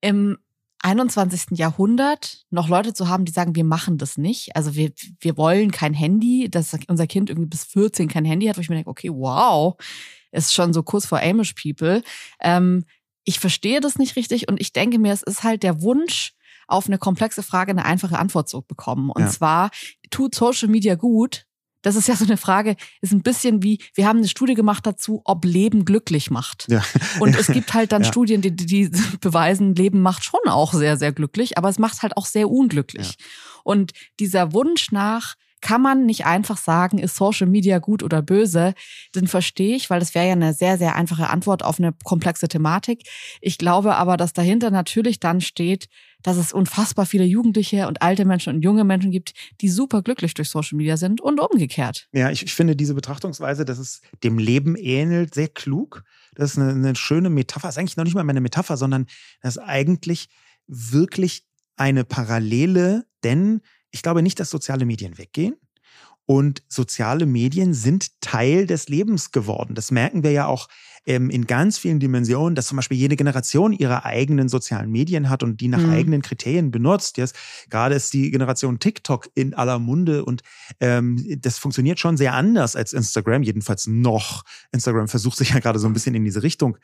im 21. Jahrhundert noch Leute zu haben, die sagen, wir machen das nicht. Also wir, wir wollen kein Handy, dass unser Kind irgendwie bis 14 kein Handy hat, wo ich mir denke, okay, wow, ist schon so kurz vor Amish People. Ähm, ich verstehe das nicht richtig und ich denke mir, es ist halt der Wunsch, auf eine komplexe Frage eine einfache Antwort zu bekommen. Und ja. zwar, tut Social Media gut, das ist ja so eine Frage, ist ein bisschen wie, wir haben eine Studie gemacht dazu, ob Leben glücklich macht. Ja. Und es gibt halt dann ja. Studien, die, die beweisen, Leben macht schon auch sehr, sehr glücklich, aber es macht halt auch sehr unglücklich. Ja. Und dieser Wunsch nach, kann man nicht einfach sagen, ist Social Media gut oder böse? Den verstehe ich, weil das wäre ja eine sehr, sehr einfache Antwort auf eine komplexe Thematik. Ich glaube aber, dass dahinter natürlich dann steht, dass es unfassbar viele Jugendliche und alte Menschen und junge Menschen gibt, die super glücklich durch Social Media sind und umgekehrt. Ja, ich, ich finde diese Betrachtungsweise, dass es dem Leben ähnelt, sehr klug. Das ist eine, eine schöne Metapher. Das ist eigentlich noch nicht mal eine Metapher, sondern das ist eigentlich wirklich eine Parallele, denn ich glaube nicht, dass soziale Medien weggehen. Und soziale Medien sind Teil des Lebens geworden. Das merken wir ja auch ähm, in ganz vielen Dimensionen, dass zum Beispiel jede Generation ihre eigenen sozialen Medien hat und die nach mhm. eigenen Kriterien benutzt. Jetzt, gerade ist die Generation TikTok in aller Munde und ähm, das funktioniert schon sehr anders als Instagram, jedenfalls noch. Instagram versucht sich ja gerade so ein bisschen in diese Richtung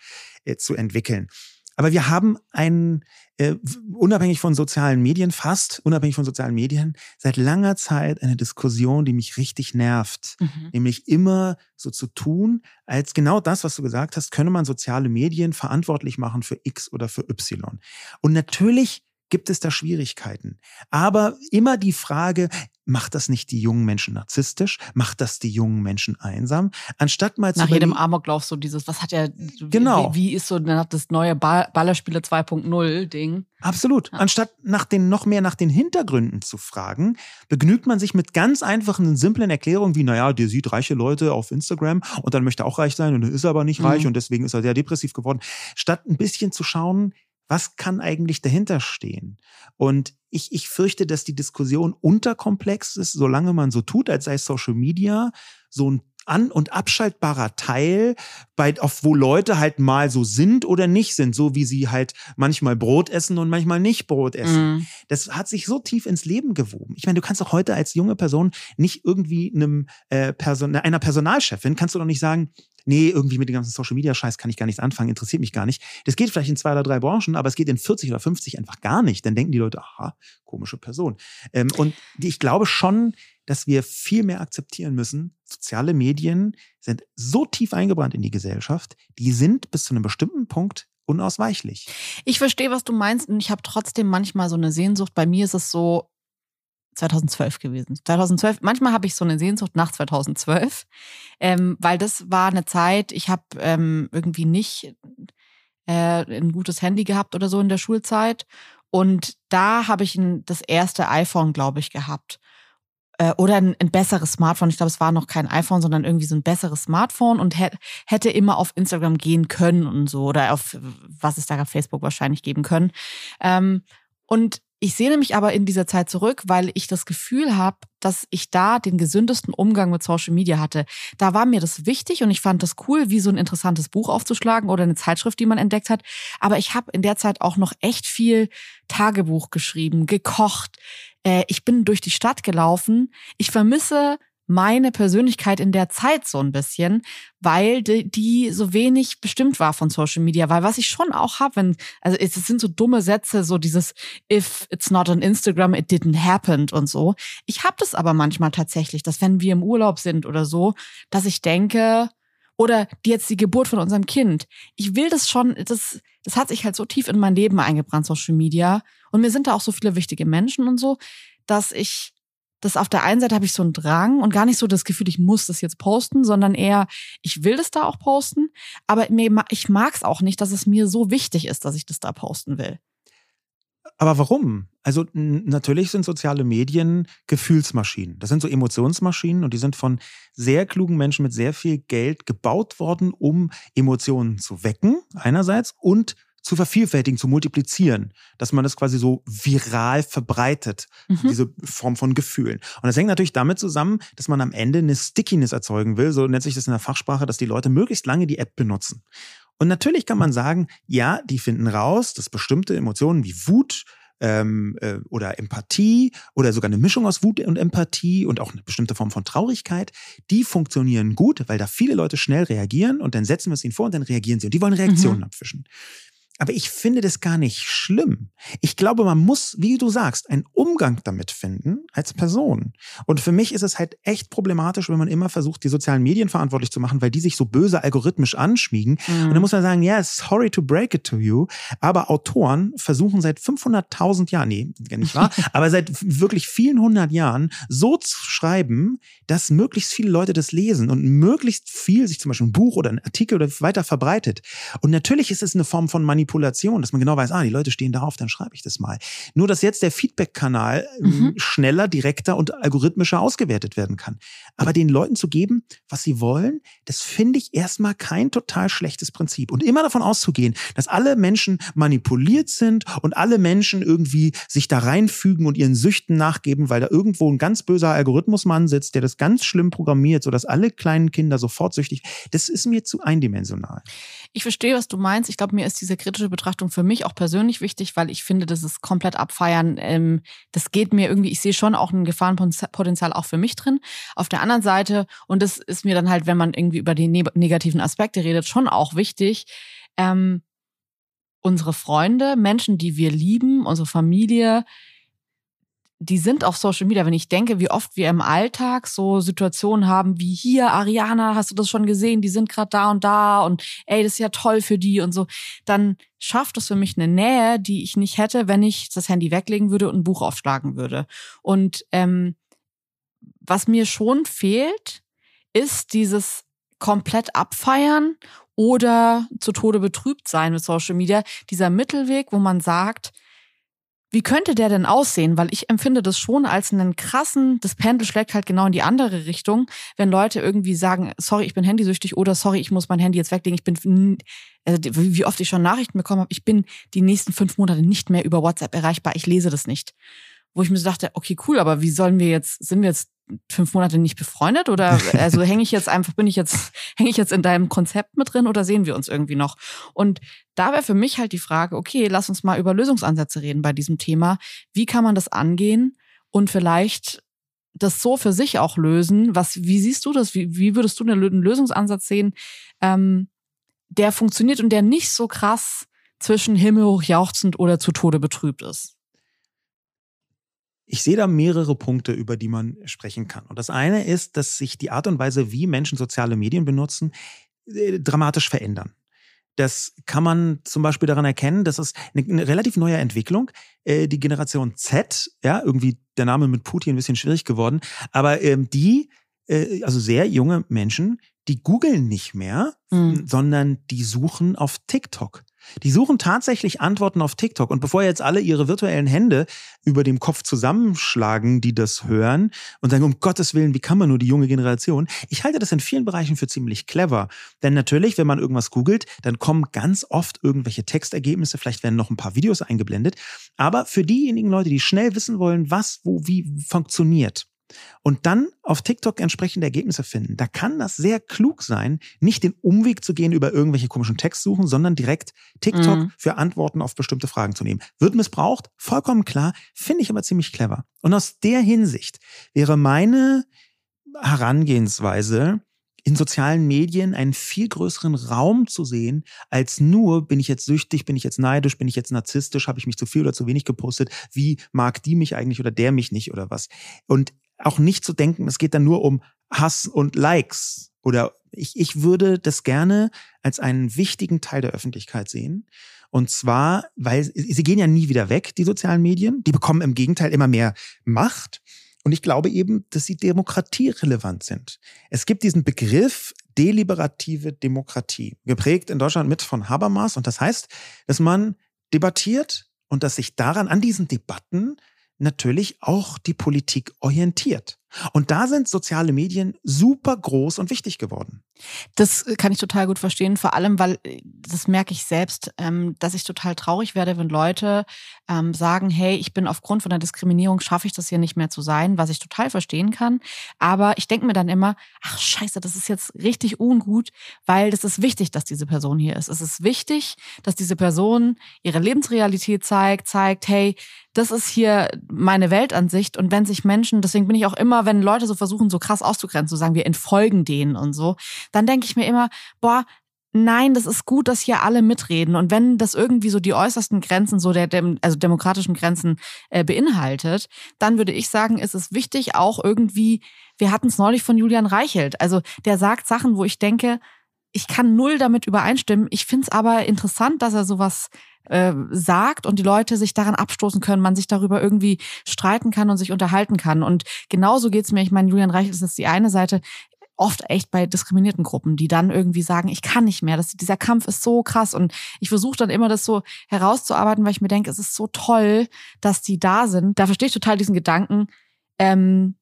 äh, zu entwickeln. Aber wir haben einen, äh, unabhängig von sozialen Medien, fast unabhängig von sozialen Medien, seit langer Zeit eine Diskussion, die mich richtig nervt. Mhm. Nämlich immer so zu tun, als genau das, was du gesagt hast, könne man soziale Medien verantwortlich machen für X oder für Y. Und natürlich gibt es da Schwierigkeiten. Aber immer die Frage, macht das nicht die jungen Menschen narzisstisch? Macht das die jungen Menschen einsam? Anstatt mal zu Nach jedem Amoklauf so dieses, was hat er, genau. wie, wie ist so das neue Ballerspiele 2.0 Ding? Absolut. Ja. Anstatt nach den, noch mehr nach den Hintergründen zu fragen, begnügt man sich mit ganz einfachen, simplen Erklärungen wie, naja, der sieht reiche Leute auf Instagram und dann möchte er auch reich sein und ist aber nicht reich mhm. und deswegen ist er sehr depressiv geworden. Statt ein bisschen zu schauen, was kann eigentlich dahinter stehen? Und ich, ich fürchte, dass die Diskussion unterkomplex ist, solange man so tut, als sei Social Media so ein an- und abschaltbarer Teil, bei, auf wo Leute halt mal so sind oder nicht sind, so wie sie halt manchmal Brot essen und manchmal nicht Brot essen. Mhm. Das hat sich so tief ins Leben gewoben. Ich meine, du kannst doch heute als junge Person nicht irgendwie einem äh, Person, einer Personalchefin kannst du doch nicht sagen, nee, irgendwie mit dem ganzen Social Media Scheiß kann ich gar nichts anfangen, interessiert mich gar nicht. Das geht vielleicht in zwei oder drei Branchen, aber es geht in 40 oder 50 einfach gar nicht. Dann denken die Leute, aha, komische Person. Ähm, und die, ich glaube schon, dass wir viel mehr akzeptieren müssen. Soziale Medien sind so tief eingebrannt in die Gesellschaft, die sind bis zu einem bestimmten Punkt unausweichlich. Ich verstehe, was du meinst und ich habe trotzdem manchmal so eine Sehnsucht. Bei mir ist es so 2012 gewesen. 2012, manchmal habe ich so eine Sehnsucht nach 2012, ähm, weil das war eine Zeit, ich habe ähm, irgendwie nicht äh, ein gutes Handy gehabt oder so in der Schulzeit und da habe ich ein, das erste iPhone, glaube ich, gehabt äh, oder ein, ein besseres Smartphone. Ich glaube, es war noch kein iPhone, sondern irgendwie so ein besseres Smartphone und hätte hätte immer auf Instagram gehen können und so oder auf was es da gab, Facebook wahrscheinlich geben können. Ähm, und ich sehne mich aber in dieser Zeit zurück, weil ich das Gefühl habe, dass ich da den gesündesten Umgang mit Social Media hatte. Da war mir das wichtig und ich fand das cool, wie so ein interessantes Buch aufzuschlagen oder eine Zeitschrift, die man entdeckt hat. Aber ich habe in der Zeit auch noch echt viel Tagebuch geschrieben, gekocht. Äh, ich bin durch die Stadt gelaufen. Ich vermisse meine Persönlichkeit in der Zeit so ein bisschen, weil die, die so wenig bestimmt war von Social Media. Weil was ich schon auch habe, wenn, also es sind so dumme Sätze, so dieses If it's not on Instagram, it didn't happen und so. Ich habe das aber manchmal tatsächlich, dass wenn wir im Urlaub sind oder so, dass ich denke, oder die jetzt die Geburt von unserem Kind. Ich will das schon, das, das hat sich halt so tief in mein Leben eingebrannt, Social Media. Und mir sind da auch so viele wichtige Menschen und so, dass ich das auf der einen Seite habe ich so einen Drang und gar nicht so das Gefühl, ich muss das jetzt posten, sondern eher, ich will das da auch posten, aber mir, ich mag es auch nicht, dass es mir so wichtig ist, dass ich das da posten will. Aber warum? Also natürlich sind soziale Medien Gefühlsmaschinen. Das sind so Emotionsmaschinen und die sind von sehr klugen Menschen mit sehr viel Geld gebaut worden, um Emotionen zu wecken einerseits und zu vervielfältigen, zu multiplizieren, dass man das quasi so viral verbreitet, mhm. diese Form von Gefühlen. Und das hängt natürlich damit zusammen, dass man am Ende eine Stickiness erzeugen will, so nennt sich das in der Fachsprache, dass die Leute möglichst lange die App benutzen. Und natürlich kann man sagen, ja, die finden raus, dass bestimmte Emotionen wie Wut, ähm, äh, oder Empathie oder sogar eine Mischung aus Wut und Empathie und auch eine bestimmte Form von Traurigkeit, die funktionieren gut, weil da viele Leute schnell reagieren und dann setzen wir es ihnen vor und dann reagieren sie und die wollen Reaktionen mhm. abfischen. Aber ich finde das gar nicht schlimm. Ich glaube, man muss, wie du sagst, einen Umgang damit finden als Person. Und für mich ist es halt echt problematisch, wenn man immer versucht, die sozialen Medien verantwortlich zu machen, weil die sich so böse algorithmisch anschmiegen. Mhm. Und dann muss man sagen, ja, yeah, sorry to break it to you. Aber Autoren versuchen seit 500.000 Jahren, nee, nicht wahr, aber seit wirklich vielen hundert Jahren so zu schreiben, dass möglichst viele Leute das lesen und möglichst viel sich zum Beispiel ein Buch oder ein Artikel oder weiter verbreitet. Und natürlich ist es eine Form von Manipulation Manipulation, dass man genau weiß, ah, die Leute stehen darauf, dann schreibe ich das mal. Nur, dass jetzt der Feedback-Kanal ähm, mhm. schneller, direkter und algorithmischer ausgewertet werden kann. Aber den Leuten zu geben, was sie wollen, das finde ich erstmal kein total schlechtes Prinzip. Und immer davon auszugehen, dass alle Menschen manipuliert sind und alle Menschen irgendwie sich da reinfügen und ihren Süchten nachgeben, weil da irgendwo ein ganz böser Algorithmusmann sitzt, der das ganz schlimm programmiert, sodass alle kleinen Kinder sofort süchtig. Das ist mir zu eindimensional. Ich verstehe, was du meinst. Ich glaube, mir ist diese kritische Betrachtung für mich auch persönlich wichtig, weil ich finde, das ist komplett abfeiern. Ähm, das geht mir irgendwie, ich sehe schon auch ein Gefahrenpotenzial auch für mich drin. Auf der anderen Seite, und das ist mir dann halt, wenn man irgendwie über die negativen Aspekte redet, schon auch wichtig, ähm, unsere Freunde, Menschen, die wir lieben, unsere Familie, die sind auf Social Media. Wenn ich denke, wie oft wir im Alltag so Situationen haben wie hier, Ariana, hast du das schon gesehen? Die sind gerade da und da und ey, das ist ja toll für die und so, dann schafft das für mich eine Nähe, die ich nicht hätte, wenn ich das Handy weglegen würde und ein Buch aufschlagen würde. Und ähm, was mir schon fehlt, ist dieses komplett abfeiern oder zu Tode betrübt sein mit Social Media. Dieser Mittelweg, wo man sagt, wie könnte der denn aussehen? Weil ich empfinde das schon als einen krassen, das Pendel schlägt halt genau in die andere Richtung, wenn Leute irgendwie sagen, sorry, ich bin handysüchtig oder sorry, ich muss mein Handy jetzt weglegen. Ich bin, also wie oft ich schon Nachrichten bekommen habe, ich bin die nächsten fünf Monate nicht mehr über WhatsApp erreichbar. Ich lese das nicht. Wo ich mir so dachte, okay, cool, aber wie sollen wir jetzt, sind wir jetzt fünf Monate nicht befreundet oder also hänge ich jetzt einfach, bin ich jetzt, hänge ich jetzt in deinem Konzept mit drin oder sehen wir uns irgendwie noch? Und da wäre für mich halt die Frage, okay, lass uns mal über Lösungsansätze reden bei diesem Thema. Wie kann man das angehen und vielleicht das so für sich auch lösen? Was, wie siehst du das? Wie, wie würdest du einen Lösungsansatz sehen, ähm, der funktioniert und der nicht so krass zwischen himmelhoch jauchzend oder zu Tode betrübt ist? Ich sehe da mehrere Punkte, über die man sprechen kann. Und das eine ist, dass sich die Art und Weise, wie Menschen soziale Medien benutzen, äh, dramatisch verändern. Das kann man zum Beispiel daran erkennen, dass es eine, eine relativ neue Entwicklung. Äh, die Generation Z, ja, irgendwie der Name mit Putin ein bisschen schwierig geworden, aber ähm, die, äh, also sehr junge Menschen, die googeln nicht mehr, mhm. sondern die suchen auf TikTok. Die suchen tatsächlich Antworten auf TikTok. Und bevor jetzt alle ihre virtuellen Hände über dem Kopf zusammenschlagen, die das hören und sagen, um Gottes Willen, wie kann man nur die junge Generation? Ich halte das in vielen Bereichen für ziemlich clever. Denn natürlich, wenn man irgendwas googelt, dann kommen ganz oft irgendwelche Textergebnisse, vielleicht werden noch ein paar Videos eingeblendet. Aber für diejenigen Leute, die schnell wissen wollen, was, wo, wie funktioniert, und dann auf TikTok entsprechende Ergebnisse finden. Da kann das sehr klug sein, nicht den Umweg zu gehen über irgendwelche komischen Textsuchen, sondern direkt TikTok mhm. für Antworten auf bestimmte Fragen zu nehmen. Wird missbraucht? Vollkommen klar, finde ich aber ziemlich clever. Und aus der Hinsicht wäre meine Herangehensweise, in sozialen Medien einen viel größeren Raum zu sehen, als nur, bin ich jetzt süchtig, bin ich jetzt neidisch, bin ich jetzt narzisstisch, habe ich mich zu viel oder zu wenig gepostet, wie mag die mich eigentlich oder der mich nicht oder was. Und auch nicht zu denken, es geht dann nur um Hass und Likes. Oder ich, ich würde das gerne als einen wichtigen Teil der Öffentlichkeit sehen. Und zwar, weil sie gehen ja nie wieder weg, die sozialen Medien. Die bekommen im Gegenteil immer mehr Macht. Und ich glaube eben, dass sie demokratierelevant sind. Es gibt diesen Begriff deliberative Demokratie, geprägt in Deutschland mit von Habermas. Und das heißt, dass man debattiert und dass sich daran, an diesen Debatten, natürlich auch die Politik orientiert. Und da sind soziale Medien super groß und wichtig geworden. Das kann ich total gut verstehen, vor allem, weil äh, das merke ich selbst, ähm, dass ich total traurig werde, wenn Leute ähm, sagen, hey, ich bin aufgrund von der Diskriminierung, schaffe ich das hier nicht mehr zu sein, was ich total verstehen kann. Aber ich denke mir dann immer, ach scheiße, das ist jetzt richtig ungut, weil das ist wichtig, dass diese Person hier ist. Es ist wichtig, dass diese Person ihre Lebensrealität zeigt, zeigt, hey, das ist hier meine Weltansicht. Und wenn sich Menschen, deswegen bin ich auch immer wenn Leute so versuchen, so krass auszugrenzen, zu sagen, wir entfolgen denen und so, dann denke ich mir immer, boah, nein, das ist gut, dass hier alle mitreden. Und wenn das irgendwie so die äußersten Grenzen, so der, also demokratischen Grenzen äh, beinhaltet, dann würde ich sagen, ist es wichtig auch irgendwie, wir hatten es neulich von Julian Reichelt. Also der sagt Sachen, wo ich denke, ich kann null damit übereinstimmen. Ich finde es aber interessant, dass er sowas äh, sagt und die Leute sich daran abstoßen können, man sich darüber irgendwie streiten kann und sich unterhalten kann. Und genauso geht's mir. Ich meine, Julian Reich ist jetzt die eine Seite oft echt bei diskriminierten Gruppen, die dann irgendwie sagen, ich kann nicht mehr. Das, dieser Kampf ist so krass. Und ich versuche dann immer, das so herauszuarbeiten, weil ich mir denke, es ist so toll, dass die da sind. Da verstehe ich total diesen Gedanken, ähm,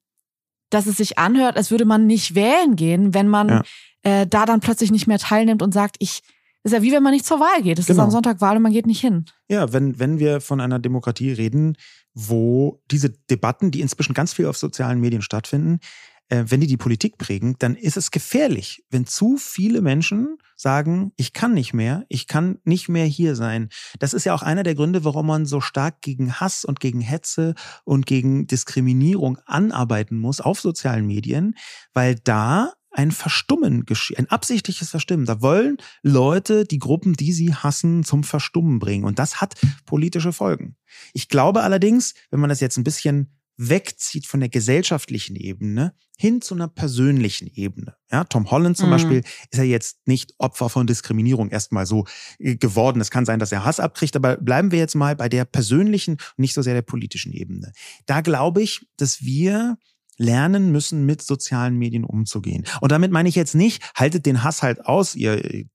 dass es sich anhört, als würde man nicht wählen gehen, wenn man ja. äh, da dann plötzlich nicht mehr teilnimmt und sagt, ich ist ja wie wenn man nicht zur Wahl geht. Es genau. ist am Sonntag Wahl und man geht nicht hin. Ja, wenn, wenn wir von einer Demokratie reden, wo diese Debatten, die inzwischen ganz viel auf sozialen Medien stattfinden, äh, wenn die die Politik prägen, dann ist es gefährlich, wenn zu viele Menschen sagen, ich kann nicht mehr, ich kann nicht mehr hier sein. Das ist ja auch einer der Gründe, warum man so stark gegen Hass und gegen Hetze und gegen Diskriminierung anarbeiten muss auf sozialen Medien, weil da ein Verstummen geschieht, ein absichtliches Verstimmen. Da wollen Leute die Gruppen, die sie hassen, zum Verstummen bringen. Und das hat politische Folgen. Ich glaube allerdings, wenn man das jetzt ein bisschen wegzieht von der gesellschaftlichen Ebene hin zu einer persönlichen Ebene. Ja, Tom Holland zum mhm. Beispiel ist ja jetzt nicht Opfer von Diskriminierung erstmal so äh, geworden. Es kann sein, dass er Hass abkriegt, aber bleiben wir jetzt mal bei der persönlichen und nicht so sehr der politischen Ebene. Da glaube ich, dass wir lernen müssen, mit sozialen Medien umzugehen. Und damit meine ich jetzt nicht, haltet den Hass halt aus, ihr äh,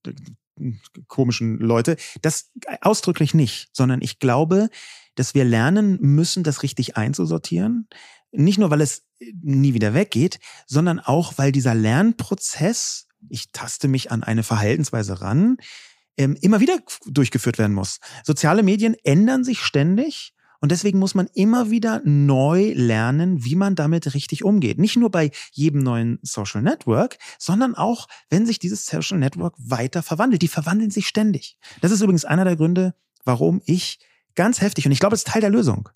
komischen Leute. Das ausdrücklich nicht, sondern ich glaube, dass wir lernen müssen, das richtig einzusortieren. Nicht nur, weil es nie wieder weggeht, sondern auch, weil dieser Lernprozess, ich taste mich an eine Verhaltensweise ran, ähm, immer wieder durchgeführt werden muss. Soziale Medien ändern sich ständig Und deswegen muss man immer wieder neu lernen, wie man damit richtig umgeht. Nicht nur bei jedem neuen Social Network, sondern auch, wenn sich dieses Social Network weiter verwandelt. Die verwandeln sich ständig. Das ist übrigens einer der Gründe, warum ich ganz heftig, und ich glaube, es ist Teil der Lösung,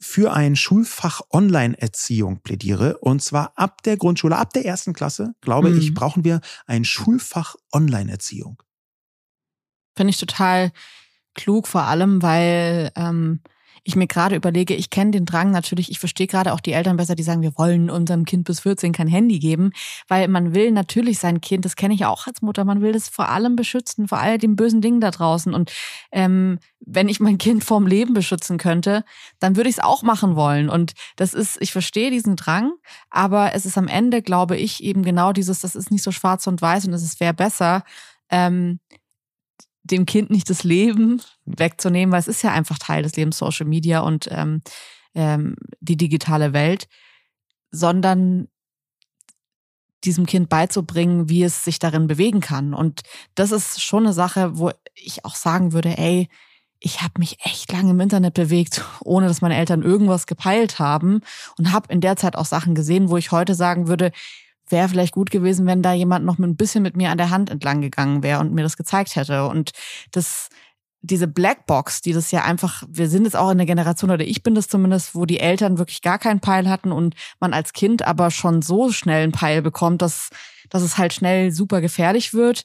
für ein Schulfach Online-Erziehung plädiere. Und zwar ab der Grundschule, ab der ersten Klasse, glaube mhm. ich, brauchen wir ein Schulfach Online-Erziehung. Finde ich total klug, vor allem, weil ähm, ich mir gerade überlege, ich kenne den Drang natürlich, ich verstehe gerade auch die Eltern besser, die sagen, wir wollen unserem Kind bis 14 kein Handy geben, weil man will natürlich sein Kind, das kenne ich auch als Mutter, man will das vor allem beschützen, vor all den bösen Dingen da draußen. Und ähm, wenn ich mein Kind vorm Leben beschützen könnte, dann würde ich es auch machen wollen. Und das ist, ich verstehe diesen Drang, aber es ist am Ende, glaube ich, eben genau dieses, das ist nicht so schwarz und weiß und es wäre besser. Ähm, dem Kind nicht das Leben wegzunehmen, weil es ist ja einfach Teil des Lebens Social Media und ähm, ähm, die digitale Welt, sondern diesem Kind beizubringen, wie es sich darin bewegen kann. Und das ist schon eine Sache, wo ich auch sagen würde, ey, ich habe mich echt lange im Internet bewegt, ohne dass meine Eltern irgendwas gepeilt haben und habe in der Zeit auch Sachen gesehen, wo ich heute sagen würde, wäre vielleicht gut gewesen, wenn da jemand noch ein bisschen mit mir an der Hand entlang gegangen wäre und mir das gezeigt hätte. Und das, diese Blackbox, die das ja einfach, wir sind jetzt auch in der Generation, oder ich bin das zumindest, wo die Eltern wirklich gar keinen Peil hatten und man als Kind aber schon so schnell einen Peil bekommt, dass, dass es halt schnell super gefährlich wird.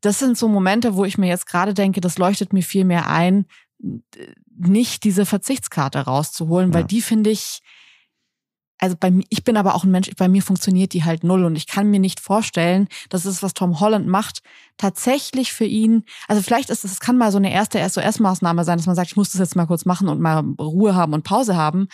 Das sind so Momente, wo ich mir jetzt gerade denke, das leuchtet mir viel mehr ein, nicht diese Verzichtskarte rauszuholen, ja. weil die finde ich, also bei mir, ich bin aber auch ein Mensch, bei mir funktioniert die halt null und ich kann mir nicht vorstellen, dass es, was Tom Holland macht, tatsächlich für ihn, also vielleicht ist es, es kann mal so eine erste SOS-Maßnahme sein, dass man sagt, ich muss das jetzt mal kurz machen und mal Ruhe haben und Pause haben,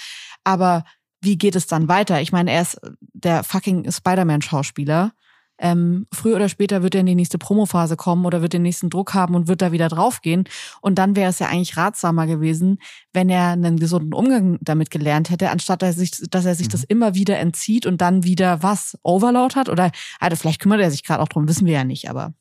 aber wie geht es dann weiter? Ich meine, er ist der fucking Spider-Man-Schauspieler ähm, früher oder später wird er in die nächste Promophase kommen oder wird den nächsten Druck haben und wird da wieder draufgehen. Und dann wäre es ja eigentlich ratsamer gewesen, wenn er einen gesunden Umgang damit gelernt hätte, anstatt dass er sich, dass er sich mhm. das immer wieder entzieht und dann wieder was Overload hat. Oder also vielleicht kümmert er sich gerade auch drum, wissen wir ja nicht, aber.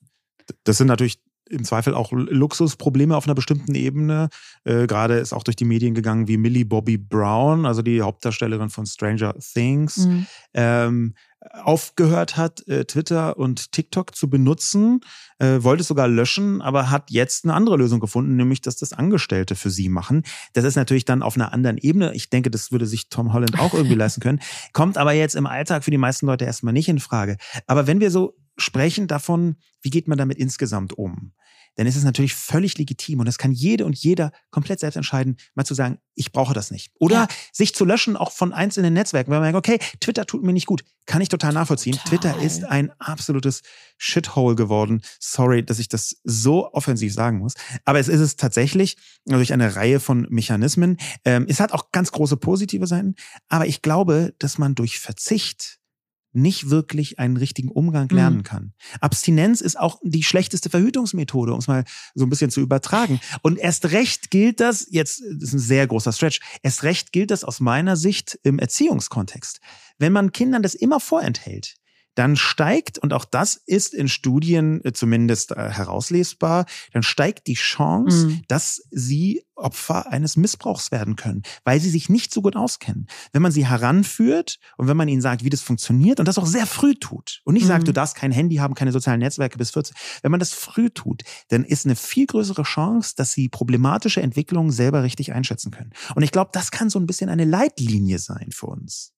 Das sind natürlich im Zweifel auch Luxusprobleme auf einer bestimmten Ebene. Äh, Gerade ist auch durch die Medien gegangen wie Millie Bobby Brown, also die Hauptdarstellerin von Stranger Things, mhm. ähm, aufgehört hat, äh, Twitter und TikTok zu benutzen, äh, wollte es sogar löschen, aber hat jetzt eine andere Lösung gefunden, nämlich dass das Angestellte für sie machen. Das ist natürlich dann auf einer anderen Ebene. Ich denke, das würde sich Tom Holland auch irgendwie leisten können. Kommt aber jetzt im Alltag für die meisten Leute erstmal nicht in Frage. Aber wenn wir so sprechen davon, wie geht man damit insgesamt um? dann ist es natürlich völlig legitim und das kann jede und jeder komplett selbst entscheiden, mal zu sagen, ich brauche das nicht. Oder ja. sich zu löschen, auch von einzelnen Netzwerken, weil man sagt, okay, Twitter tut mir nicht gut. Kann ich total nachvollziehen. Total. Twitter ist ein absolutes Shithole geworden. Sorry, dass ich das so offensiv sagen muss. Aber es ist es tatsächlich durch eine Reihe von Mechanismen. Ähm, es hat auch ganz große positive Seiten. Aber ich glaube, dass man durch Verzicht nicht wirklich einen richtigen Umgang mhm. lernen kann. Abstinenz ist auch die schlechteste Verhütungsmethode, um es mal so ein bisschen zu übertragen. Und erst recht gilt das, jetzt das ist ein sehr großer Stretch, erst recht gilt das aus meiner Sicht im Erziehungskontext. Wenn man Kindern das immer vorenthält, dann steigt, und auch das ist in Studien äh, zumindest äh, herauslesbar, dann steigt die Chance, mhm. dass sie Opfer eines Missbrauchs werden können, weil sie sich nicht so gut auskennen. Wenn man sie heranführt und wenn man ihnen sagt, wie das funktioniert und das auch sehr früh tut und nicht mhm. sagt, du darfst kein Handy haben, keine sozialen Netzwerke bis 14, wenn man das früh tut, dann ist eine viel größere Chance, dass sie problematische Entwicklungen selber richtig einschätzen können. Und ich glaube, das kann so ein bisschen eine Leitlinie sein für uns.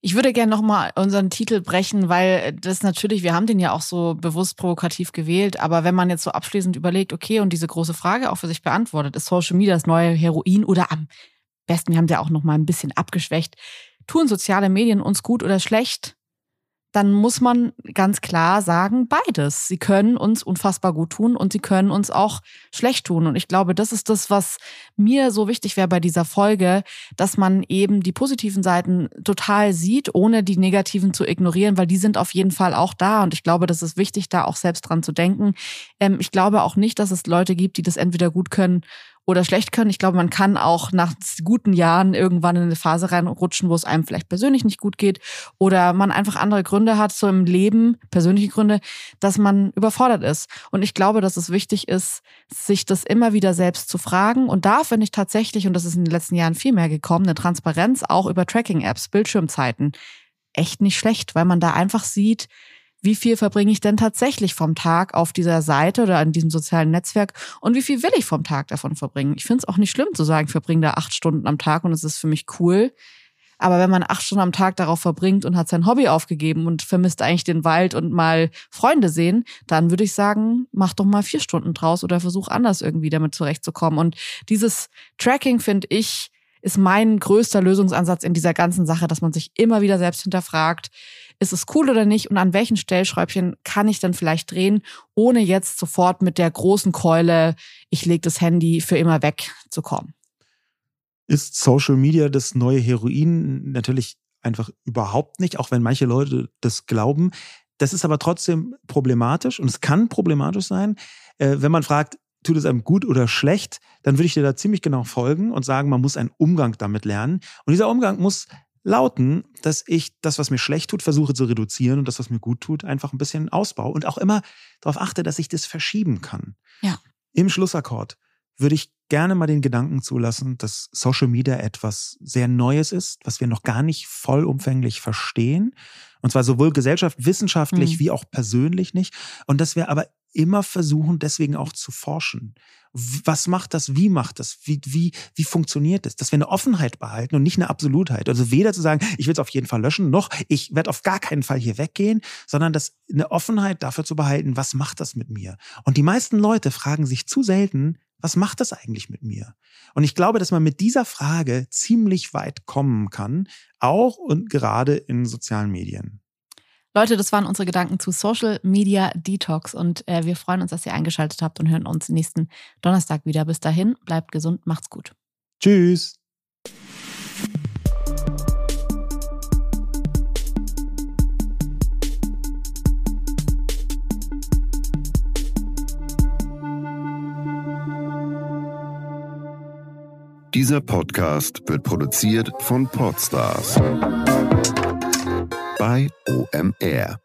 Ich würde gerne nochmal unseren Titel brechen, weil das natürlich, wir haben den ja auch so bewusst provokativ gewählt, aber wenn man jetzt so abschließend überlegt, okay, und diese große Frage auch für sich beantwortet, ist Social Media das neue Heroin oder am besten, wir haben ja auch nochmal ein bisschen abgeschwächt, tun soziale Medien uns gut oder schlecht? Dann muss man ganz klar sagen, beides. Sie können uns unfassbar gut tun und sie können uns auch schlecht tun. Und ich glaube, das ist das, was mir so wichtig wäre bei dieser Folge, dass man eben die positiven Seiten total sieht, ohne die negativen zu ignorieren, weil die sind auf jeden Fall auch da. Und ich glaube, das ist wichtig, da auch selbst dran zu denken. Ähm, ich glaube auch nicht, dass es Leute gibt, die das entweder gut können oder schlecht können. Ich glaube, man kann auch nach guten Jahren irgendwann in eine Phase reinrutschen, wo es einem vielleicht persönlich nicht gut geht oder man einfach andere Gründe hat, so im Leben, persönliche Gründe, dass man überfordert ist. Und ich glaube, dass es wichtig ist, sich das immer wieder selbst zu fragen. Und da finde ich tatsächlich, und das ist in den letzten Jahren viel mehr gekommen, eine Transparenz auch über Tracking-Apps, Bildschirmzeiten echt nicht schlecht, weil man da einfach sieht, wie viel verbringe ich denn tatsächlich vom Tag auf dieser Seite oder in diesem sozialen Netzwerk und wie viel will ich vom Tag davon verbringen. Ich finde es auch nicht schlimm zu sagen, ich verbringe da acht Stunden am Tag und es ist für mich cool. Aber wenn man acht Stunden am Tag darauf verbringt und hat sein Hobby aufgegeben und vermisst eigentlich den Wald und mal Freunde sehen, dann würde ich sagen, mach doch mal vier Stunden draus oder versuch anders irgendwie damit zurechtzukommen. Und dieses Tracking finde ich ist mein größter Lösungsansatz in dieser ganzen Sache, dass man sich immer wieder selbst hinterfragt, ist es cool oder nicht und an welchen Stellschräubchen kann ich dann vielleicht drehen, ohne jetzt sofort mit der großen Keule, ich lege das Handy für immer weg zu kommen. Ist Social Media das neue Heroin? Natürlich einfach überhaupt nicht, auch wenn manche Leute das glauben. Das ist aber trotzdem problematisch und es kann problematisch sein, äh, wenn man fragt, tut es einem gut oder schlecht, dann würde ich dir da ziemlich genau folgen und sagen, man muss einen Umgang damit lernen. Und dieser Umgang muss lauten, dass ich das, was mir schlecht tut, versuche zu reduzieren und das, was mir gut tut, einfach ein bisschen ausbaue und auch immer darauf achte, dass ich das verschieben kann. Ja. Im Schlussakkord würde ich gerne mal den Gedanken zulassen, dass Social Media etwas sehr Neues ist, was wir noch gar nicht vollumfänglich verstehen. Und zwar sowohl gesellschaft, wissenschaftlich mhm. wie auch persönlich nicht. Und dass wir aber immer versuchen, deswegen auch zu forschen. Was macht das? Wie macht das? Wie, wie, wie funktioniert das? Dass wir eine Offenheit behalten und nicht eine Absolutheit. Also weder zu sagen, ich will es auf jeden Fall löschen, noch ich werde auf gar keinen Fall hier weggehen, sondern das, eine Offenheit dafür zu behalten, was macht das mit mir? Und die meisten Leute fragen sich zu selten, was macht das eigentlich mit mir? Und ich glaube, dass man mit dieser Frage ziemlich weit kommen kann, auch und gerade in sozialen Medien. Leute, das waren unsere Gedanken zu Social Media Detox und äh, wir freuen uns, dass ihr eingeschaltet habt und hören uns nächsten Donnerstag wieder. Bis dahin, bleibt gesund, macht's gut. Tschüss. Dieser Podcast wird produziert von Podstars bei OMR.